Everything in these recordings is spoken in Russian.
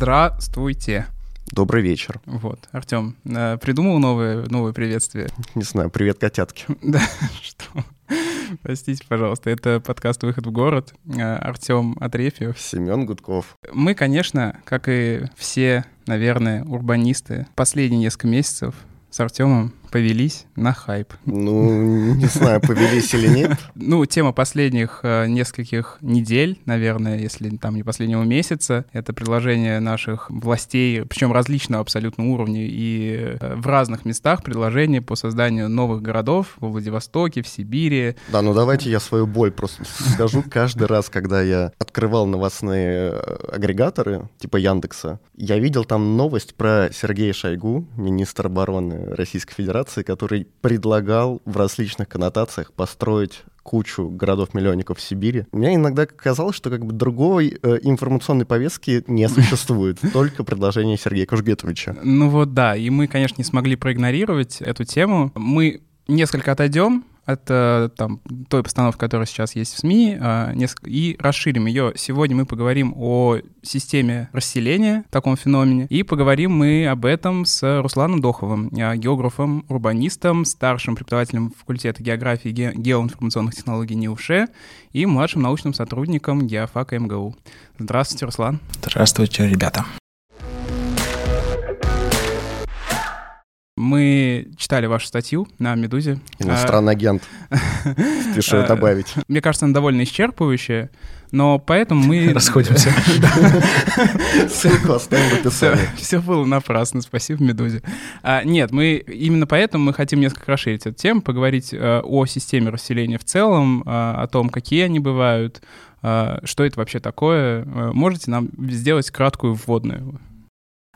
Здравствуйте. Добрый вечер. Вот, Артем, э, придумал новое, новое приветствие? Не знаю, привет, котятки. Да, что? Простите, пожалуйста, это подкаст «Выход в город». Э, Артем Атрефьев. Семен Гудков. Мы, конечно, как и все, наверное, урбанисты, последние несколько месяцев с Артемом повелись на хайп. Ну, не знаю, повелись или нет. Ну, тема последних э, нескольких недель, наверное, если там не последнего месяца, это предложение наших властей, причем различного абсолютно уровня, и э, в разных местах предложения по созданию новых городов во Владивостоке, в Сибири. Да, ну давайте я свою боль просто скажу. Каждый раз, когда я открывал новостные э, агрегаторы, типа Яндекса, я видел там новость про Сергея Шойгу, министра обороны Российской Федерации, который предлагал в различных коннотациях построить кучу городов-миллионников в Сибири. Мне иногда казалось, что как бы другой э, информационной повестки не существует, только предложение Сергея Кужгетовича. Ну вот да, и мы, конечно, не смогли проигнорировать эту тему. Мы несколько отойдем это там той постановки, которая сейчас есть в СМИ, а, и расширим ее. Сегодня мы поговорим о системе расселения, таком феномене, и поговорим мы об этом с Русланом Доховым, а, географом, урбанистом, старшим преподавателем факультета географии и геоинформационных технологий НИУШЕ и младшим научным сотрудником геофака МГУ. Здравствуйте, Руслан. Здравствуйте, ребята. Мы читали вашу статью на «Медузе». Иностранный агент. Спешу а, добавить. Мне кажется, она довольно исчерпывающая, но поэтому мы... Расходимся. Ссылку оставим в описании. Все было напрасно, спасибо «Медузе». А, нет, мы именно поэтому мы хотим несколько расширить эту тему, поговорить э, о системе расселения в целом, о том, какие они бывают, что это вообще такое. Э, можете нам сделать краткую вводную?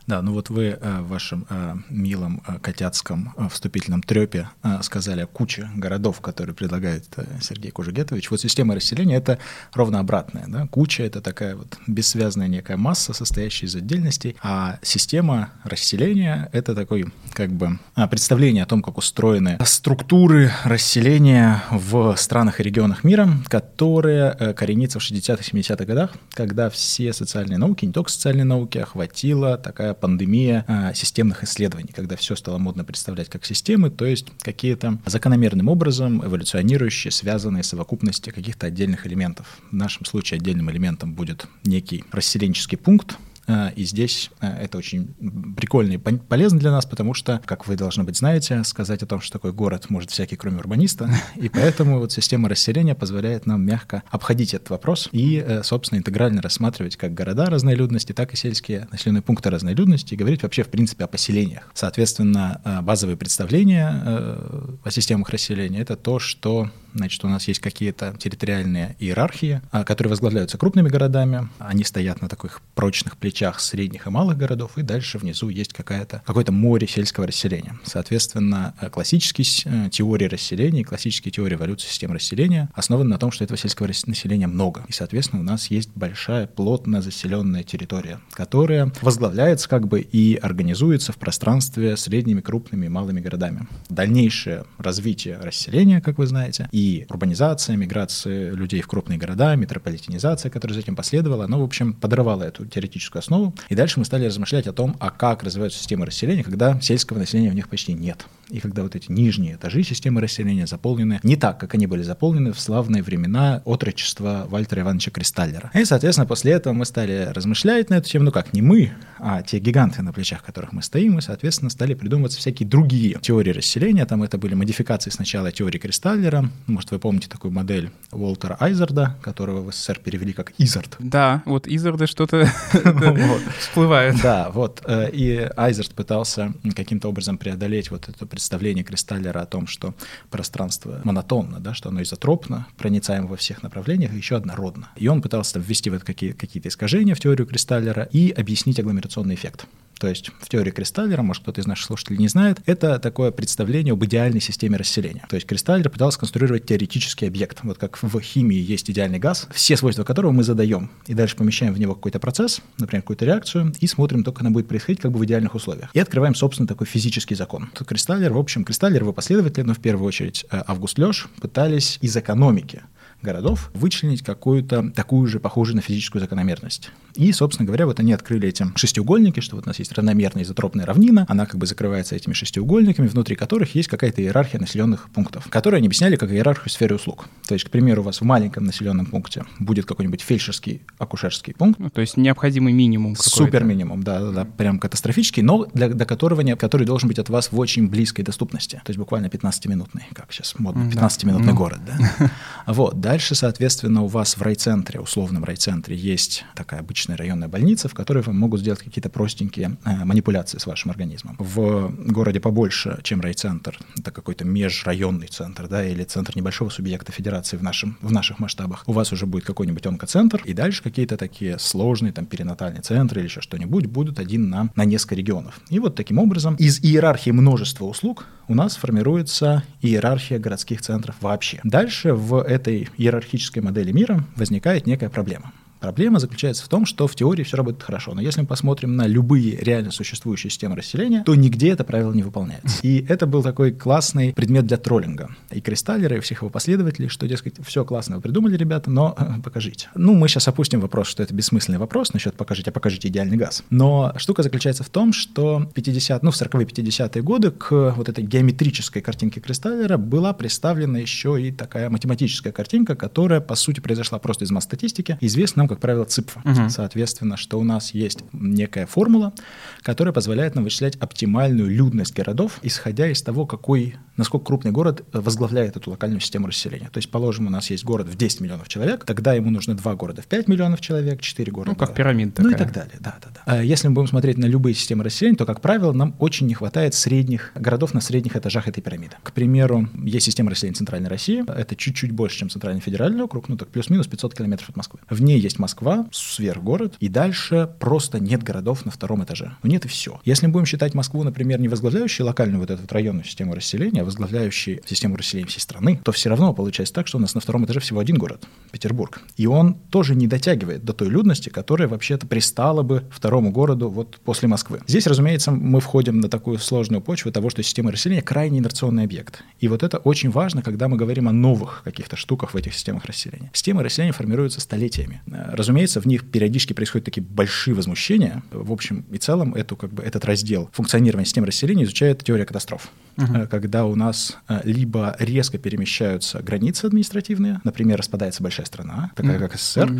Да, ну вот вы э, в вашем э, милом э, котятском вступительном трепе сказали о куче городов, которые предлагает Сергей Кужегетович. Вот система расселения — это ровно обратная. Да? Куча — это такая вот бессвязная некая масса, состоящая из отдельностей, а система расселения — это такой как бы представление о том, как устроены структуры расселения в странах и регионах мира, которые коренятся в 60-х, 70-х годах, когда все социальные науки, не только социальные науки, охватила такая пандемия а, системных исследований, когда все стало модно представлять как системы, то есть какие-то закономерным образом эволюционирующие, связанные совокупности каких-то отдельных элементов. В нашем случае отдельным элементом будет некий расселенческий пункт, и здесь а, это очень прикольно и полезно для нас, потому что, как вы, должны быть, знаете, сказать о том, что такой город может всякий, кроме урбаниста. И поэтому вот система расселения позволяет нам мягко обходить этот вопрос и, э, собственно, интегрально рассматривать как города разной людности, так и сельские населенные пункты разной людности и говорить вообще, в принципе, о поселениях. Соответственно, базовые представления э, о системах расселения — это то, что Значит, у нас есть какие-то территориальные иерархии, которые возглавляются крупными городами. Они стоят на таких прочных плечах средних и малых городов, и дальше внизу есть какая-то, какое-то море сельского расселения. Соответственно, э, классические э, теории расселения, классические теории эволюции систем расселения основаны на том, что этого сельского населения много. И, соответственно, у нас есть большая, плотно заселенная территория, которая возглавляется как бы и организуется в пространстве средними, крупными и малыми городами. Дальнейшее развитие расселения, как вы знаете, и урбанизация, миграция людей в крупные города, метрополитенизация, которая за этим последовала, оно, в общем, подрывало эту теоретическую основу. И дальше мы стали размышлять о том, а как развиваются системы расселения, когда сельского населения в них почти нет. И когда вот эти нижние этажи системы расселения заполнены не так, как они были заполнены в славные времена отрочества Вальтера Ивановича Кристаллера. И, соответственно, после этого мы стали размышлять на эту тему, ну как, не мы, а те гиганты, на плечах которых мы стоим, мы, соответственно, стали придумываться всякие другие теории расселения. Там это были модификации сначала теории Кристаллера. Может, вы помните такую модель Уолтера Айзарда, которого в СССР перевели как Изард. Да, вот Изарды что-то всплывает. Да, вот. Э, и Айзард пытался каким-то образом преодолеть вот это представление Кристаллера о том, что пространство монотонно, да, что оно изотропно, проницаемо во всех направлениях, и еще однородно. И он пытался ввести в это какие-то искажения в теорию Кристаллера и объяснить агломерационный эффект. То есть в теории Кристаллера, может кто-то из наших слушателей не знает, это такое представление об идеальной системе расселения. То есть Кристаллер пытался конструировать теоретический объект. Вот как в химии есть идеальный газ, все свойства которого мы задаем, и дальше помещаем в него какой-то процесс, например, какую-то реакцию, и смотрим, только она будет происходить как бы в идеальных условиях. И открываем, собственно, такой физический закон. То Кристаллер, в общем, Кристаллер, его последователи, но в первую очередь э, Август Лёш, пытались из экономики городов вычленить какую-то такую же, похожую на физическую закономерность. И, собственно говоря, вот они открыли эти шестиугольники, что вот у нас есть равномерная изотропная равнина, она как бы закрывается этими шестиугольниками, внутри которых есть какая-то иерархия населенных пунктов, которые они объясняли как иерархию сферы услуг. То есть, к примеру, у вас в маленьком населенном пункте будет какой-нибудь фельдшерский, акушерский пункт. Ну, то есть необходимый минимум Супер минимум, да, да, да, прям катастрофический, но для, до которого, который должен быть от вас в очень близкой доступности. То есть буквально 15-минутный, как сейчас модно, 15-минутный да. город, да. Вот, дальше, соответственно, у вас в райцентре, условном райцентре, есть такая обычная районная больница, в которой вам могут сделать какие-то простенькие э, манипуляции с вашим организмом. В городе побольше, чем райцентр, это какой-то межрайонный центр, да, или центр небольшого субъекта федерации в, нашем, в наших масштабах, у вас уже будет какой-нибудь онкоцентр, и дальше какие-то такие сложные, там, перинатальные центры или еще что-нибудь будут один на, на несколько регионов. И вот таким образом из иерархии множества услуг у нас формируется иерархия городских центров вообще. Дальше в этой иерархической модели мира возникает некая проблема. Проблема заключается в том, что в теории все работает хорошо, но если мы посмотрим на любые реально существующие системы расселения, то нигде это правило не выполняется. И это был такой классный предмет для троллинга. И Кристаллера, и всех его последователей, что, дескать, все классно вы придумали, ребята, но э, покажите. Ну, мы сейчас опустим вопрос, что это бессмысленный вопрос насчет покажите, а покажите идеальный газ. Но штука заключается в том, что 50, ну, в 40-е 50-е годы к вот этой геометрической картинке Кристаллера была представлена еще и такая математическая картинка, которая, по сути, произошла просто из масс-статистики. Известна нам как правило, ЦИПФа. Угу. Соответственно, что у нас есть некая формула, которая позволяет нам вычислять оптимальную людность городов, исходя из того, какой, насколько крупный город возглавляет эту локальную систему расселения. То есть, положим, у нас есть город в 10 миллионов человек, тогда ему нужно два города в 5 миллионов человек, 4 города. Ну, как пирамида Ну и так далее, да, да, да. А если мы будем смотреть на любые системы расселения, то, как правило, нам очень не хватает средних городов на средних этажах этой пирамиды. К примеру, есть система расселения Центральной России, это чуть-чуть больше, чем Центральный федеральный округ, ну так плюс-минус 500 километров от Москвы. В ней есть Москва, сверхгород, и дальше просто нет городов на втором этаже. Ну нет и все. Если мы будем считать Москву, например, не возглавляющей локальную вот эту вот районную систему расселения, а возглавляющей систему расселения всей страны, то все равно получается так, что у нас на втором этаже всего один город — Петербург. И он тоже не дотягивает до той людности, которая вообще-то пристала бы второму городу вот после Москвы. Здесь, разумеется, мы входим на такую сложную почву того, что система расселения — крайне инерционный объект. И вот это очень важно, когда мы говорим о новых каких-то штуках в этих системах расселения. Системы расселения формируются столетиями. Разумеется, в них периодически происходят такие большие возмущения. В общем и целом, эту, как бы, этот раздел функционирования системы расселения изучает теория катастроф. Uh-huh. Когда у нас э, либо резко перемещаются границы административные, например, распадается большая страна, такая как СССР,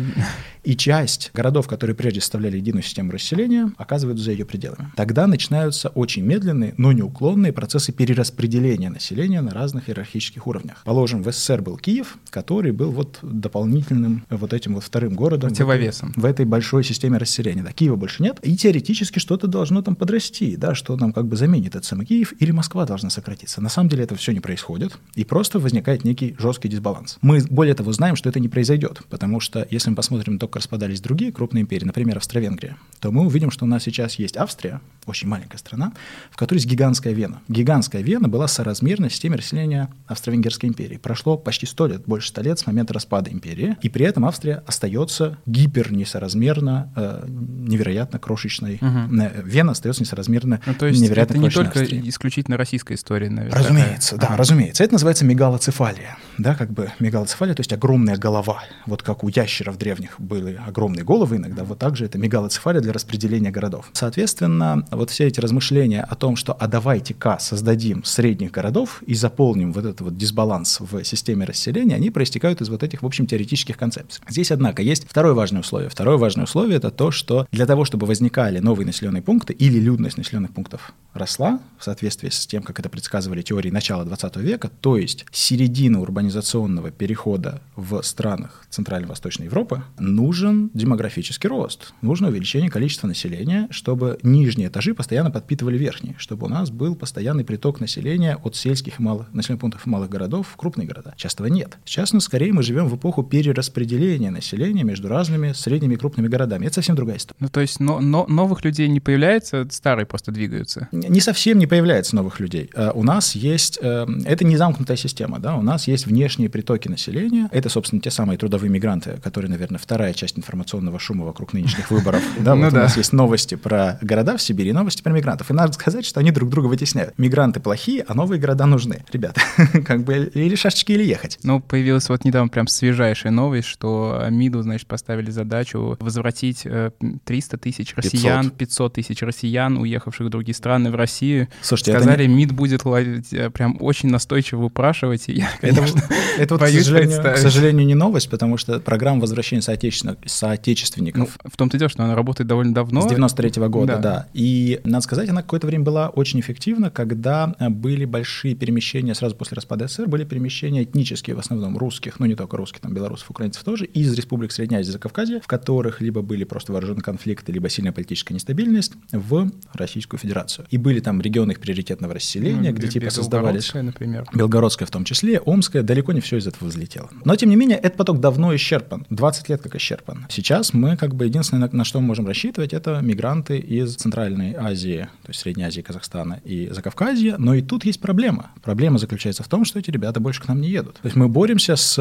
и часть городов, которые прежде составляли единую систему расселения, оказываются за ее пределами. Тогда начинаются очень медленные, но неуклонные процессы перераспределения населения на разных иерархических уровнях. Положим, в СССР был Киев, который был вот дополнительным вот этим вот вторым городом. Противовесом. В, в этой большой системе расселения. Да, Киева больше нет, и теоретически что-то должно там подрасти, да, что нам как бы заменит этот самый Киев, или Москва должна сократиться. На самом деле это все не происходит, и просто возникает некий жесткий дисбаланс. Мы, более того, знаем, что это не произойдет, потому что если мы посмотрим, только распадались другие крупные империи, например, Австро-Венгрия, то мы увидим, что у нас сейчас есть Австрия, очень маленькая страна, в которой есть гигантская Вена. Гигантская Вена была соразмерна системе расселения Австро-Венгерской империи. Прошло почти сто лет, больше ста лет с момента распада империи, и при этом Австрия остается гипер несоразмерно, э, невероятно крошечной. Угу. Вена остается несоразмерно ну, то есть невероятно это не только Австрии. исключительно российская история, наверное. Разумеется, такая. да, ага. разумеется. Это называется мегалоцефалия. Да, как бы мегалоцефалия, то есть огромная голова. Вот как у ящеров древних были огромные головы иногда, вот так же это мегалоцефалия для распределения городов. Соответственно, вот все эти размышления о том, что а давайте-ка создадим средних городов и заполним вот этот вот дисбаланс в системе расселения, они проистекают из вот этих, в общем, теоретических концепций. Здесь, однако, есть второе важное условие. Второе важное условие – это то, что для того, чтобы возникали новые населенные пункты или людность населенных пунктов росла в соответствии с тем, как это предсказывали теории начала 20 века, то есть середина урбанизационного перехода в странах Центрально-Восточной Европы, нужен демографический рост, нужно увеличение количества населения, чтобы нижние этажи постоянно подпитывали верхние, чтобы у нас был постоянный приток населения от сельских и малых населенных пунктов и малых городов в крупные города. Сейчас этого нет. Сейчас, ну, скорее, мы живем в эпоху перераспределения населения между разными средними и крупными городами. Это совсем другая история. Ну, то есть но, но, новых людей не появляется, старые просто двигаются? Не совсем не появляется новых людей. У нас есть... Это не замкнутая система, да, у нас есть внешние притоки населения. Это, собственно, те самые трудовые мигранты, которые, наверное, вторая часть информационного шума вокруг нынешних выборов. Да, Ну вот у нас есть новости про города в Сибири и новости про мигрантов. И надо сказать, что они друг друга вытесняют. Мигранты плохие, а новые города нужны. Ребята, как бы или шашечки, или ехать. Ну, появилась вот недавно прям свежайшая новость, что МИДу, значит, поставили задачу возвратить э, 300 тысяч россиян, 500 тысяч россиян, уехавших в другие страны, в Россию. Слушайте, Сказали, МИД будет ловить, э, прям очень настойчиво упрашивать, и я, конечно, это вот, к сожалению, к сожалению, не новость, потому что программа возвращения ну, соотечественников в том-то и дело, что она работает довольно давно. с 93 года, Да. да. И, надо сказать, она какое-то время была очень эффективна, когда э, были большие перемещения, сразу после распада СССР, были перемещения этнические, в основном русских, ну не только русских, там белорусов, украинцев тоже, из республик Средней Азии Закавказья, в которых либо были просто вооруженные конфликты, либо сильная политическая нестабильность, в Российскую Федерацию. И были там регионы их приоритетного расселения, Ну, где типа создавались... Например. Белгородская в том числе, Омская, далеко не все из этого взлетело. Но, тем не менее, этот поток давно исчерпан, 20 лет как исчерпан. Сейчас мы как бы единственное, на, на что мы можем рассчитывать, это мигранты из Центральной Азии, то есть Средней Азии, Казахстана и Закавказья, но и тут есть проблема. Проблема заключается в том, что эти ребята больше к нам не едут. То есть мы боремся с,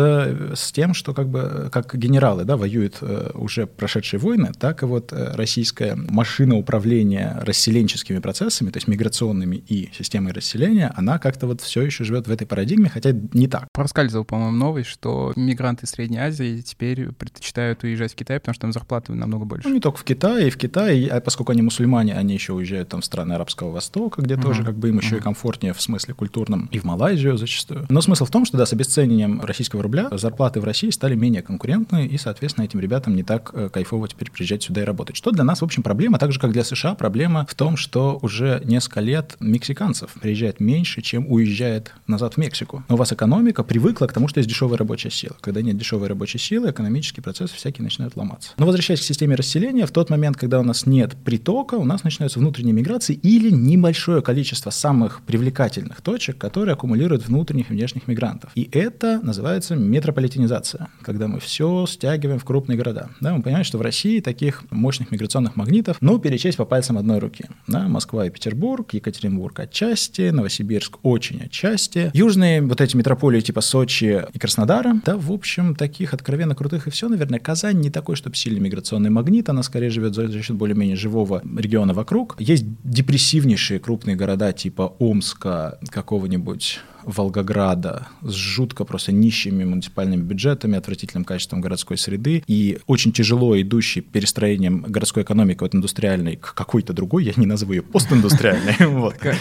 с тем, что как бы как генералы да, воюют э, уже прошедшие войны, так и вот э, российская машина управления расселенческими процессами, то есть миграционными и системой расселения, она как-то вот все еще живет в этой парадигме, хотя не так. Проскальзывала, по-моему, новость, что мигранты из Средней Азии теперь предпочитают уезжать в Китай, потому что там зарплаты намного больше. Ну, не только в Китае, и в Китае, а поскольку они мусульмане, они еще уезжают там в страны Арабского Востока, где тоже как бы им еще и комфортнее в смысле культурном, и в Малайзию зачастую. Но смысл в том, что да, с обесцениванием российского рубля зарплаты в России стали менее конкурентны, и, соответственно, этим ребятам не так э, кайфово теперь приезжать сюда и работать. Что для нас, в общем, проблема, так же, как для США, проблема в том, что уже несколько лет мексиканцев приезжает меньше, чем уезжает назад в Мексику. Но у вас экономика привыкла к тому, что есть дешевая рабочая сила. Когда нет дешевой рабочей силы, экономические процессы всякие начинают ломаться. Но возвращаясь к системе расселения, в тот момент, когда у нас нет притока, у нас начинаются внутренние миграции или небольшое количество самых привлекательных точек, которые аккумулируют внутренних и внешних мигрантов. И это называется метрополитенизация, когда мы все стягиваем в крупные города. Да, мы понимаем, что в России таких мощных миграционных магнитов, ну, перечесть по пальцам одной руки. Да, Москва и Петербург, Екатеринбург отчасти, Новосибирск очень отчасти. Южные вот эти метрополии типа Сочи и Краснодара, да, в общем, таких откровенно крутых и все, наверное, Казань не такой, чтобы сильный миграционный магнит, она скорее живет за счет более-менее живого региона вокруг. Есть депрессивнейшие крупные города типа Омска, какого-нибудь Волгограда с жутко просто нищими муниципальными бюджетами, отвратительным качеством городской среды и очень тяжело идущей перестроением городской экономики от индустриальной к какой-то другой, я не назову ее постиндустриальной,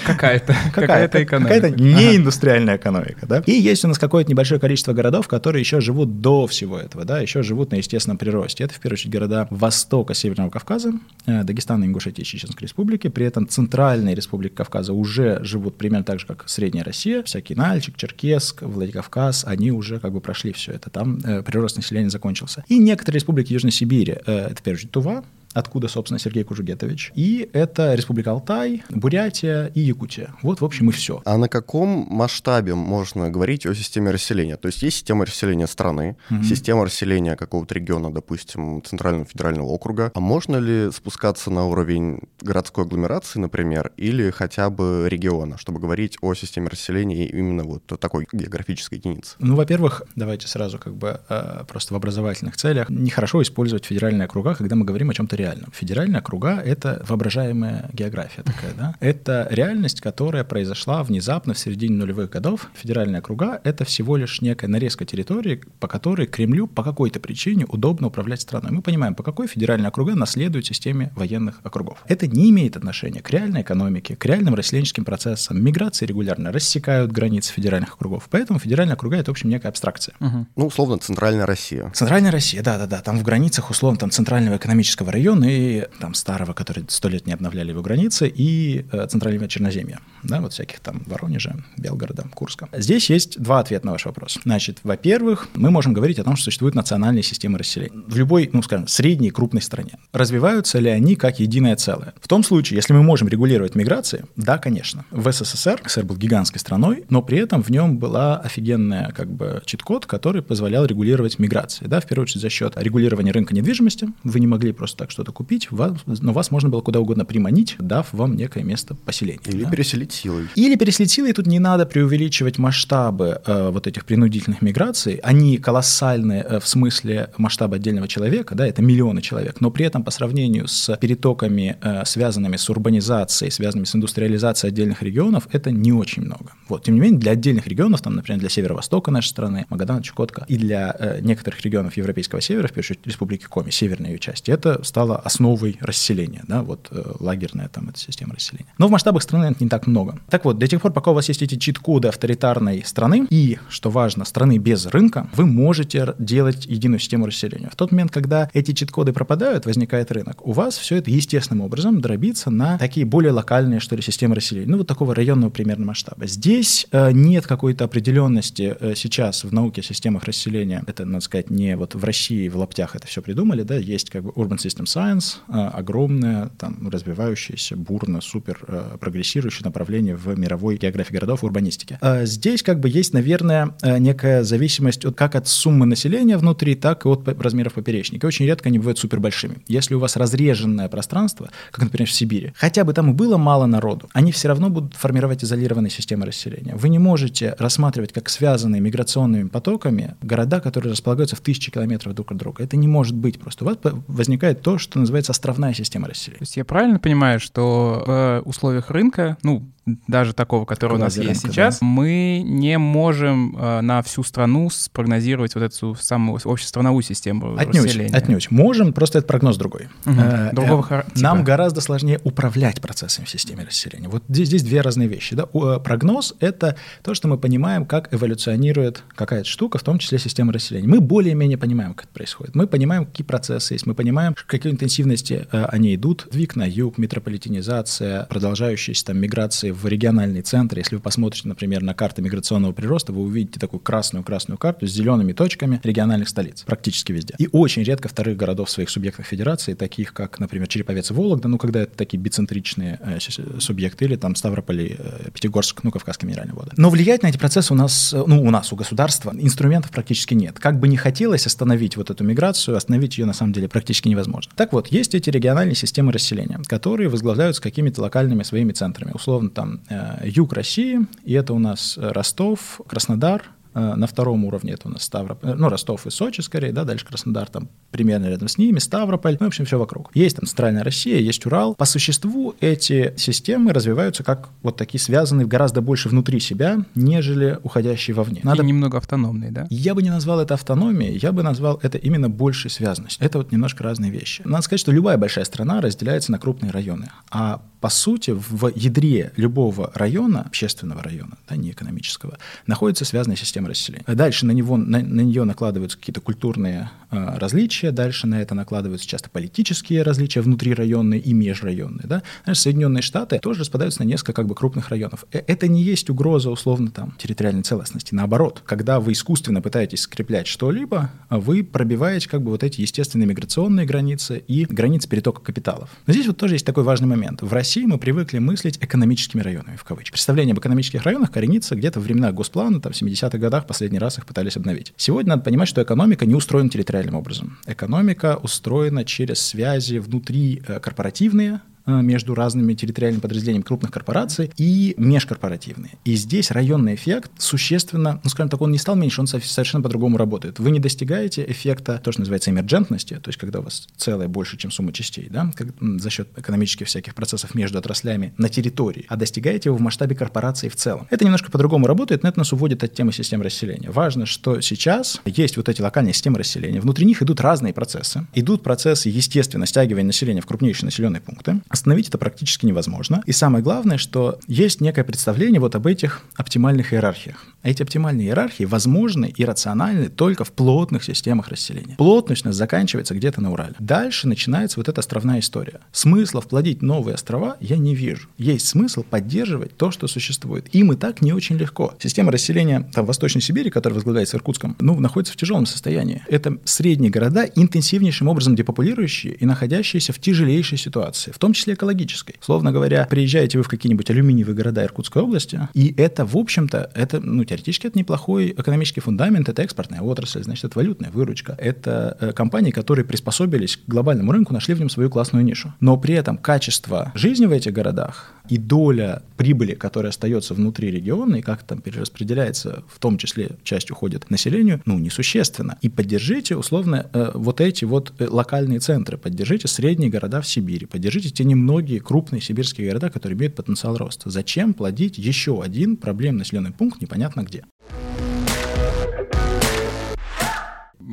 Какая-то, какая-то экономика. Какая-то неиндустриальная экономика, да. И есть у нас какое-то небольшое количество городов, которые еще живут до всего этого, да, еще живут на естественном приросте. Это, в первую очередь, города Востока, Северного Кавказа, э, Дагестана, Ингушетии, Чеченской Республики. При этом центральные республики Кавказа уже живут примерно так же, как Средняя Россия. Всякие Нальчик, Черкесск, Владикавказ, они уже как бы прошли все это. Там э, прирост населения закончился. И некоторые республики Южной Сибири, э, это, в первую очередь, Тува, откуда, собственно, Сергей Кужугетович. И это Республика Алтай, Бурятия и Якутия. Вот, в общем, и все. А на каком масштабе можно говорить о системе расселения? То есть есть система расселения страны, система расселения какого-то региона, допустим, Центрального федерального округа. А можно ли спускаться на уровень городской агломерации, например, или хотя бы региона, чтобы говорить о системе расселения именно вот такой географической единицы? Ну, во-первых, давайте сразу как бы э, просто в образовательных целях. Нехорошо использовать федеральные округа, когда мы говорим о чем-то реальном. Федеральные округа — это воображаемая география такая, да? Это реальность, которая произошла внезапно в середине нулевых годов. Федеральные округа — это всего лишь некая нарезка территории, по которой Кремлю по какой-то причине удобно управлять страной. Мы понимаем, по какой федеральные округа наследуют системе военных округов. Это не имеет отношения к реальной экономике, к реальным расселенческим процессам. Миграции регулярно рассекают границы федеральных округов. Поэтому федеральные округа — это, в общем, некая абстракция. Мгм. Ну, условно, Центральная Россия. Центральная Россия, да-да-да, там в границах, условно, там Центрального экономического района и там старого, который сто лет не обновляли его границы, и э, Центрального Черноземья, да, вот всяких там Воронежа, Белгорода, Курска. Здесь есть два ответа на ваш вопрос. Значит, во-первых, мы можем говорить о том, что существуют национальные системы расселения. В любой, ну, скажем, средней крупной стране. Развиваются ли они как единое целое? В том случае, если мы можем регулировать миграции, да, конечно. В СССР, СССР был гигантской страной, но при этом в нем была офигенная как бы чит-код, который позволял регулировать миграции, да, в первую очередь за счет регулирования рынка недвижимости. Вы не могли просто так что что-то купить, вас, но вас можно было куда угодно приманить, дав вам некое место поселения. Или да? переселить силой. Или переселить силой, тут не надо преувеличивать масштабы э, вот этих принудительных миграций. Они колоссальны э, в смысле масштаба отдельного человека, да, это миллионы человек, но при этом по сравнению с перетоками, э, связанными с урбанизацией, связанными с индустриализацией отдельных регионов, это не очень много. Вот, тем не менее, для отдельных регионов, там, например, для северо-востока нашей страны, Магадан, Чукотка, и для э, некоторых регионов Европейского севера, в первую очередь Республики Коми, северной ее части, это стало основой расселения, да, вот э, лагерная там эта система расселения. Но в масштабах страны это не так много. Так вот, до тех пор, пока у вас есть эти чит-коды авторитарной страны и, что важно, страны без рынка, вы можете делать единую систему расселения. В тот момент, когда эти чит-коды пропадают, возникает рынок, у вас все это естественным образом дробится на такие более локальные, что ли, системы расселения. Ну, вот такого районного примерно масштаба. Здесь э, нет какой-то определенности э, сейчас в науке о системах расселения. Это, надо сказать, не вот в России в лаптях это все придумали, да, есть как бы Urban System Science, э, огромное, там, развивающееся, бурно, супер э, прогрессирующее направление в мировой географии городов урбанистики. А здесь как бы есть, наверное, э, некая зависимость от, как от суммы населения внутри, так и от размеров поперечника. Очень редко они бывают супер большими. Если у вас разреженное пространство, как, например, в Сибири, хотя бы там и было мало народу, они все равно будут формировать изолированные системы расселения. Вы не можете рассматривать как связанные миграционными потоками города, которые располагаются в тысячи километров друг от друга. Это не может быть просто. У вас возникает то, что называется островная система расселения. То есть я правильно понимаю, что в условиях рынка, ну, даже такого, который у нас есть сейчас, да? мы не можем э, на всю страну спрогнозировать вот эту самую общестрановую систему отнюдь, расселения. Отнюдь. Можем, просто это прогноз другой. Угу. Э, Другого э, типа. Нам гораздо сложнее управлять процессами в системе расселения. Вот здесь, здесь две разные вещи. Да? Э, прогноз — это то, что мы понимаем, как эволюционирует какая-то штука, в том числе система расселения. Мы более-менее понимаем, как это происходит. Мы понимаем, какие процессы есть, мы понимаем, какой интенсивности э, они идут. Двиг на юг, метрополитенизация, продолжающаяся там миграции в региональный центр. Если вы посмотрите, например, на карты миграционного прироста, вы увидите такую красную-красную карту с зелеными точками региональных столиц практически везде. И очень редко вторых городов в своих субъектах федерации, таких как, например, Череповец и Вологда, ну, когда это такие бицентричные э, субъекты, или там Ставрополь, э, Пятигорск, ну, Кавказская минеральная вода. Но влиять на эти процессы у нас, э, ну, у нас, у государства, инструментов практически нет. Как бы не хотелось остановить вот эту миграцию, остановить ее на самом деле практически невозможно. Так вот, есть эти региональные системы расселения, которые возглавляются какими-то локальными своими центрами. Условно, там э, юг России, и это у нас Ростов, Краснодар, Э, на втором уровне это у нас Ставрополь, э, ну, Ростов и Сочи скорее, да, дальше Краснодар там примерно рядом с ними, Ставрополь, ну, в общем, все вокруг. Есть там Центральная Россия, есть Урал. По существу эти системы развиваются как вот такие связанные гораздо больше внутри себя, нежели уходящие вовне. Надо... И немного автономные, да? Я бы не назвал это автономией, я бы назвал это именно большей связанностью. Это вот немножко разные вещи. Надо сказать, что любая большая страна разделяется на крупные районы, а по сути, в ядре любого района, общественного района, да, не экономического, находится связанная система расселения. Дальше на, него, на, на нее накладываются какие-то культурные э, различия, дальше на это накладываются часто политические различия внутрирайонные и межрайонные. Да? Знаешь, Соединенные Штаты тоже распадаются на несколько как бы, крупных районов. Э, это не есть угроза, условно, там, территориальной целостности. Наоборот, когда вы искусственно пытаетесь скреплять что-либо, вы пробиваете как бы вот эти естественные миграционные границы и границы перетока капиталов. Но здесь вот тоже есть такой важный момент. В России России мы привыкли мыслить экономическими районами, в кавычках. Представление об экономических районах коренится где-то в времена Госплана, там, в 70-х годах последний раз их пытались обновить. Сегодня надо понимать, что экономика не устроена территориальным образом. Экономика устроена через связи внутри э, корпоративные, между разными территориальными подразделениями крупных корпораций и межкорпоративные. И здесь районный эффект существенно, ну, скажем так, он не стал меньше, он совершенно по-другому работает. Вы не достигаете эффекта, то, что называется эмерджентности, то есть когда у вас целое больше, чем сумма частей, да, как, за счет экономических всяких процессов между отраслями на территории, а достигаете его в масштабе корпорации в целом. Это немножко по-другому работает, но это нас уводит от темы систем расселения. Важно, что сейчас есть вот эти локальные системы расселения, внутри них идут разные процессы. Идут процессы, естественно, стягивания населения в крупнейшие населенные пункты, Остановить это практически невозможно. И самое главное, что есть некое представление вот об этих оптимальных иерархиях. Эти оптимальные иерархии возможны и рациональны только в плотных системах расселения. Плотность у заканчивается где-то на Урале. Дальше начинается вот эта островная история. Смысла вплодить новые острова я не вижу. Есть смысл поддерживать то, что существует. Им и так не очень легко. Система расселения там, в Восточной Сибири, которая возглавляется Иркутском, ну, находится в тяжелом состоянии. Это средние города, интенсивнейшим образом депопулирующие и находящиеся в тяжелейшей ситуации, в том числе числе экологической. Словно говоря, приезжаете вы в какие-нибудь алюминиевые города Иркутской области, и это, в общем-то, это, ну, теоретически это неплохой экономический фундамент, это экспортная отрасль, значит, это валютная выручка, это э, компании, которые приспособились к глобальному рынку, нашли в нем свою классную нишу. Но при этом качество жизни в этих городах и доля прибыли, которая остается внутри региона, и как там перераспределяется, в том числе часть уходит населению, ну, несущественно. И поддержите, условно, э, вот эти вот э, локальные центры, поддержите средние города в Сибири, поддержите те немногие крупные сибирские города, которые имеют потенциал роста. Зачем плодить еще один проблемный населенный пункт непонятно где?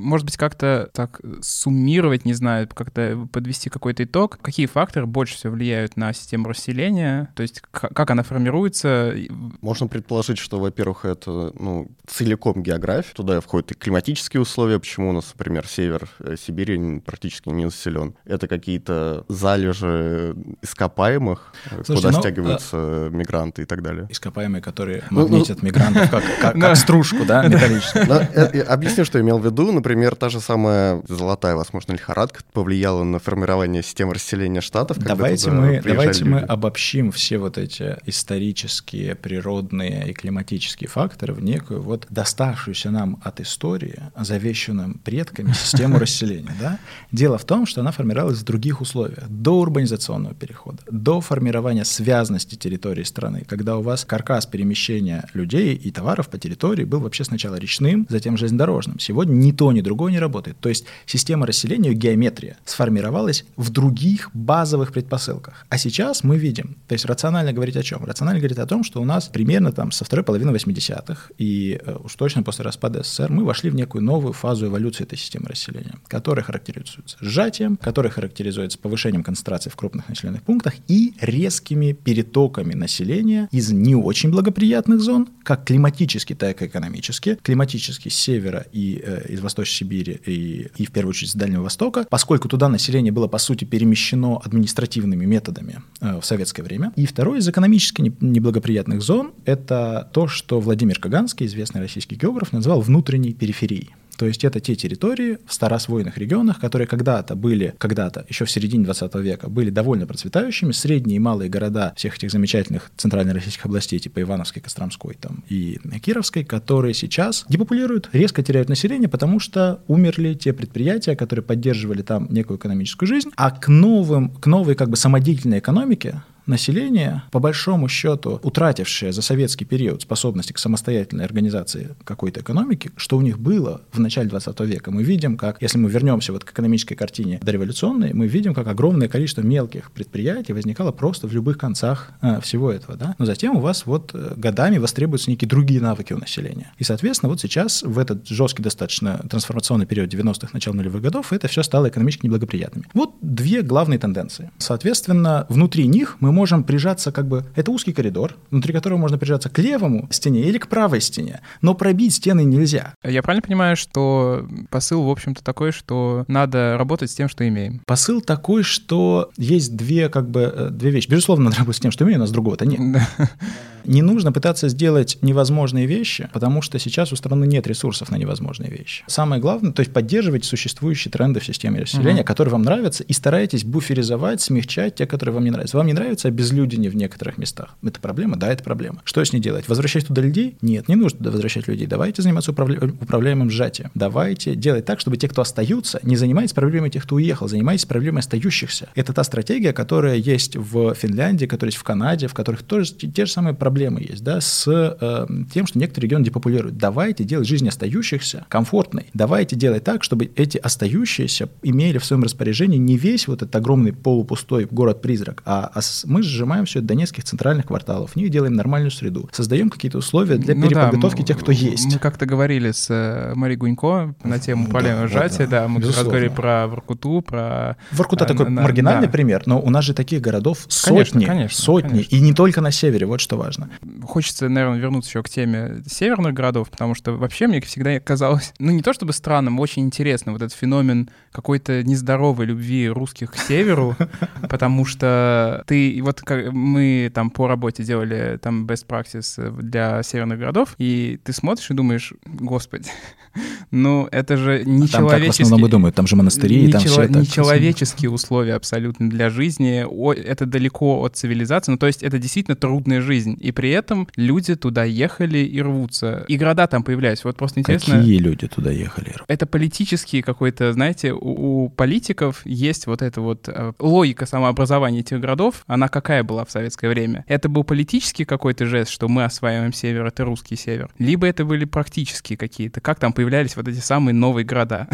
Может быть, как-то так суммировать, не знаю, как-то подвести какой-то итог, какие факторы больше всего влияют на систему расселения, то есть как она формируется? Можно предположить, что, во-первых, это ну, целиком география, туда входят и климатические условия, почему у нас, например, север э, Сибири практически не заселен. Это какие-то залежи ископаемых, э, Слушайте, куда ну, стягиваются а... мигранты и так далее. Ископаемые, которые ну, магнитят ну, мигрантов как, как, как стружку, да, металлическую. Объясню, что имел в виду например, та же самая золотая, возможно, лихорадка повлияла на формирование системы расселения штатов? Давайте, мы, давайте мы обобщим все вот эти исторические, природные и климатические факторы в некую вот доставшуюся нам от истории, завещанную предками систему расселения. Да? Дело в том, что она формировалась в других условиях. До урбанизационного перехода, до формирования связности территории страны, когда у вас каркас перемещения людей и товаров по территории был вообще сначала речным, затем железнодорожным. Сегодня ни то, ни другое не работает. То есть система расселения, геометрия сформировалась в других базовых предпосылках. А сейчас мы видим, то есть рационально говорить о чем? Рационально говорить о том, что у нас примерно там со второй половины 80-х и э, уж точно после распада СССР мы вошли в некую новую фазу эволюции этой системы расселения, которая характеризуется сжатием, которая характеризуется повышением концентрации в крупных населенных пунктах и резкими перетоками населения из не очень благоприятных зон, как климатически, так и экономически, климатически с севера и э, из Восточной Сибири и, и в первую очередь с Дальнего Востока, поскольку туда население было, по сути, перемещено административными методами э, в советское время. И второй из экономически неблагоприятных зон – это то, что Владимир Каганский, известный российский географ, назвал внутренней периферией. То есть это те территории в старосвойных регионах, которые когда-то были, когда-то, еще в середине 20 века, были довольно процветающими. Средние и малые города всех этих замечательных центральнороссийских областей, типа Ивановской, Костромской там, и Кировской, которые сейчас депопулируют, резко теряют население, потому что умерли те предприятия, которые поддерживали там некую экономическую жизнь, а к новым, к новой как бы самодеятельной экономике население, по большому счету, утратившее за советский период способности к самостоятельной организации какой-то экономики, что у них было в начале 20 века. Мы видим, как, если мы вернемся вот к экономической картине дореволюционной, мы видим, как огромное количество мелких предприятий возникало просто в любых концах э, всего этого. Да? Но затем у вас вот э, годами востребуются некие другие навыки у населения. И, соответственно, вот сейчас, в этот жесткий достаточно трансформационный период 90-х, начала нулевых годов, это все стало экономически неблагоприятными. Вот две главные тенденции. Соответственно, внутри них мы можем прижаться как бы... Это узкий коридор, внутри которого можно прижаться к левому стене или к правой стене, но пробить стены нельзя. Я правильно понимаю, что посыл, в общем-то, такой, что надо работать с тем, что имеем? Посыл такой, что есть две как бы э, две вещи. Безусловно, надо работать с тем, что имеем, у нас другого-то нет. Не нужно пытаться сделать невозможные вещи, потому что сейчас у страны нет ресурсов на невозможные вещи. Самое главное, то есть поддерживать существующие тренды в системе расселения, угу. которые вам нравятся, и старайтесь буферизовать, смягчать те, которые вам не нравятся. Вам не нравится обезлюдение в некоторых местах. Это проблема? Да, это проблема. Что с ней делать? Возвращать туда людей? Нет, не нужно туда возвращать людей. Давайте заниматься управля... управляемым сжатием. Давайте делать так, чтобы те, кто остаются, не занимались проблемой тех, кто уехал, занимайтесь проблемой остающихся. Это та стратегия, которая есть в Финляндии, которая есть в Канаде, в которых тоже те же самые проблемы есть, да, с э, тем, что некоторые регионы депопулируют. Давайте делать жизнь остающихся комфортной. Давайте делать так, чтобы эти остающиеся имели в своем распоряжении не весь вот этот огромный полупустой город-призрак, а, а мы сжимаем все это до нескольких центральных кварталов, в них делаем нормальную среду, создаем какие-то условия для ну переподготовки да, тех, кто есть. Мы как-то говорили с э, Марией Гунько на тему проблемы да, сжатия, да, да, мы как раз говорили про Воркуту, про... Воркута такой на, маргинальный да. пример, но у нас же таких городов сотни, конечно, конечно, сотни, конечно. и не только на севере, вот что важно. Хочется, наверное, вернуться еще к теме северных городов, потому что вообще мне всегда казалось, ну не то чтобы странным, очень интересно вот этот феномен какой-то нездоровой любви русских к северу, потому что ты, вот мы там по работе делали там best practice для северных городов, и ты смотришь и думаешь, господи, ну это же не а там как в основном и думают, там же монастыри, и там чело- все это... Нечеловеческие условия абсолютно для жизни, это далеко от цивилизации, ну то есть это действительно трудная жизнь, и при этом люди туда ехали и рвутся. И города там появляются. Вот просто интересно... Какие люди туда ехали? Это политический какой-то, знаете, у, у политиков есть вот эта вот э, логика самообразования этих городов, она какая была в советское время? Это был политический какой-то жест, что мы осваиваем север, это русский север. Либо это были практические какие-то, как там появлялись вот эти самые новые города.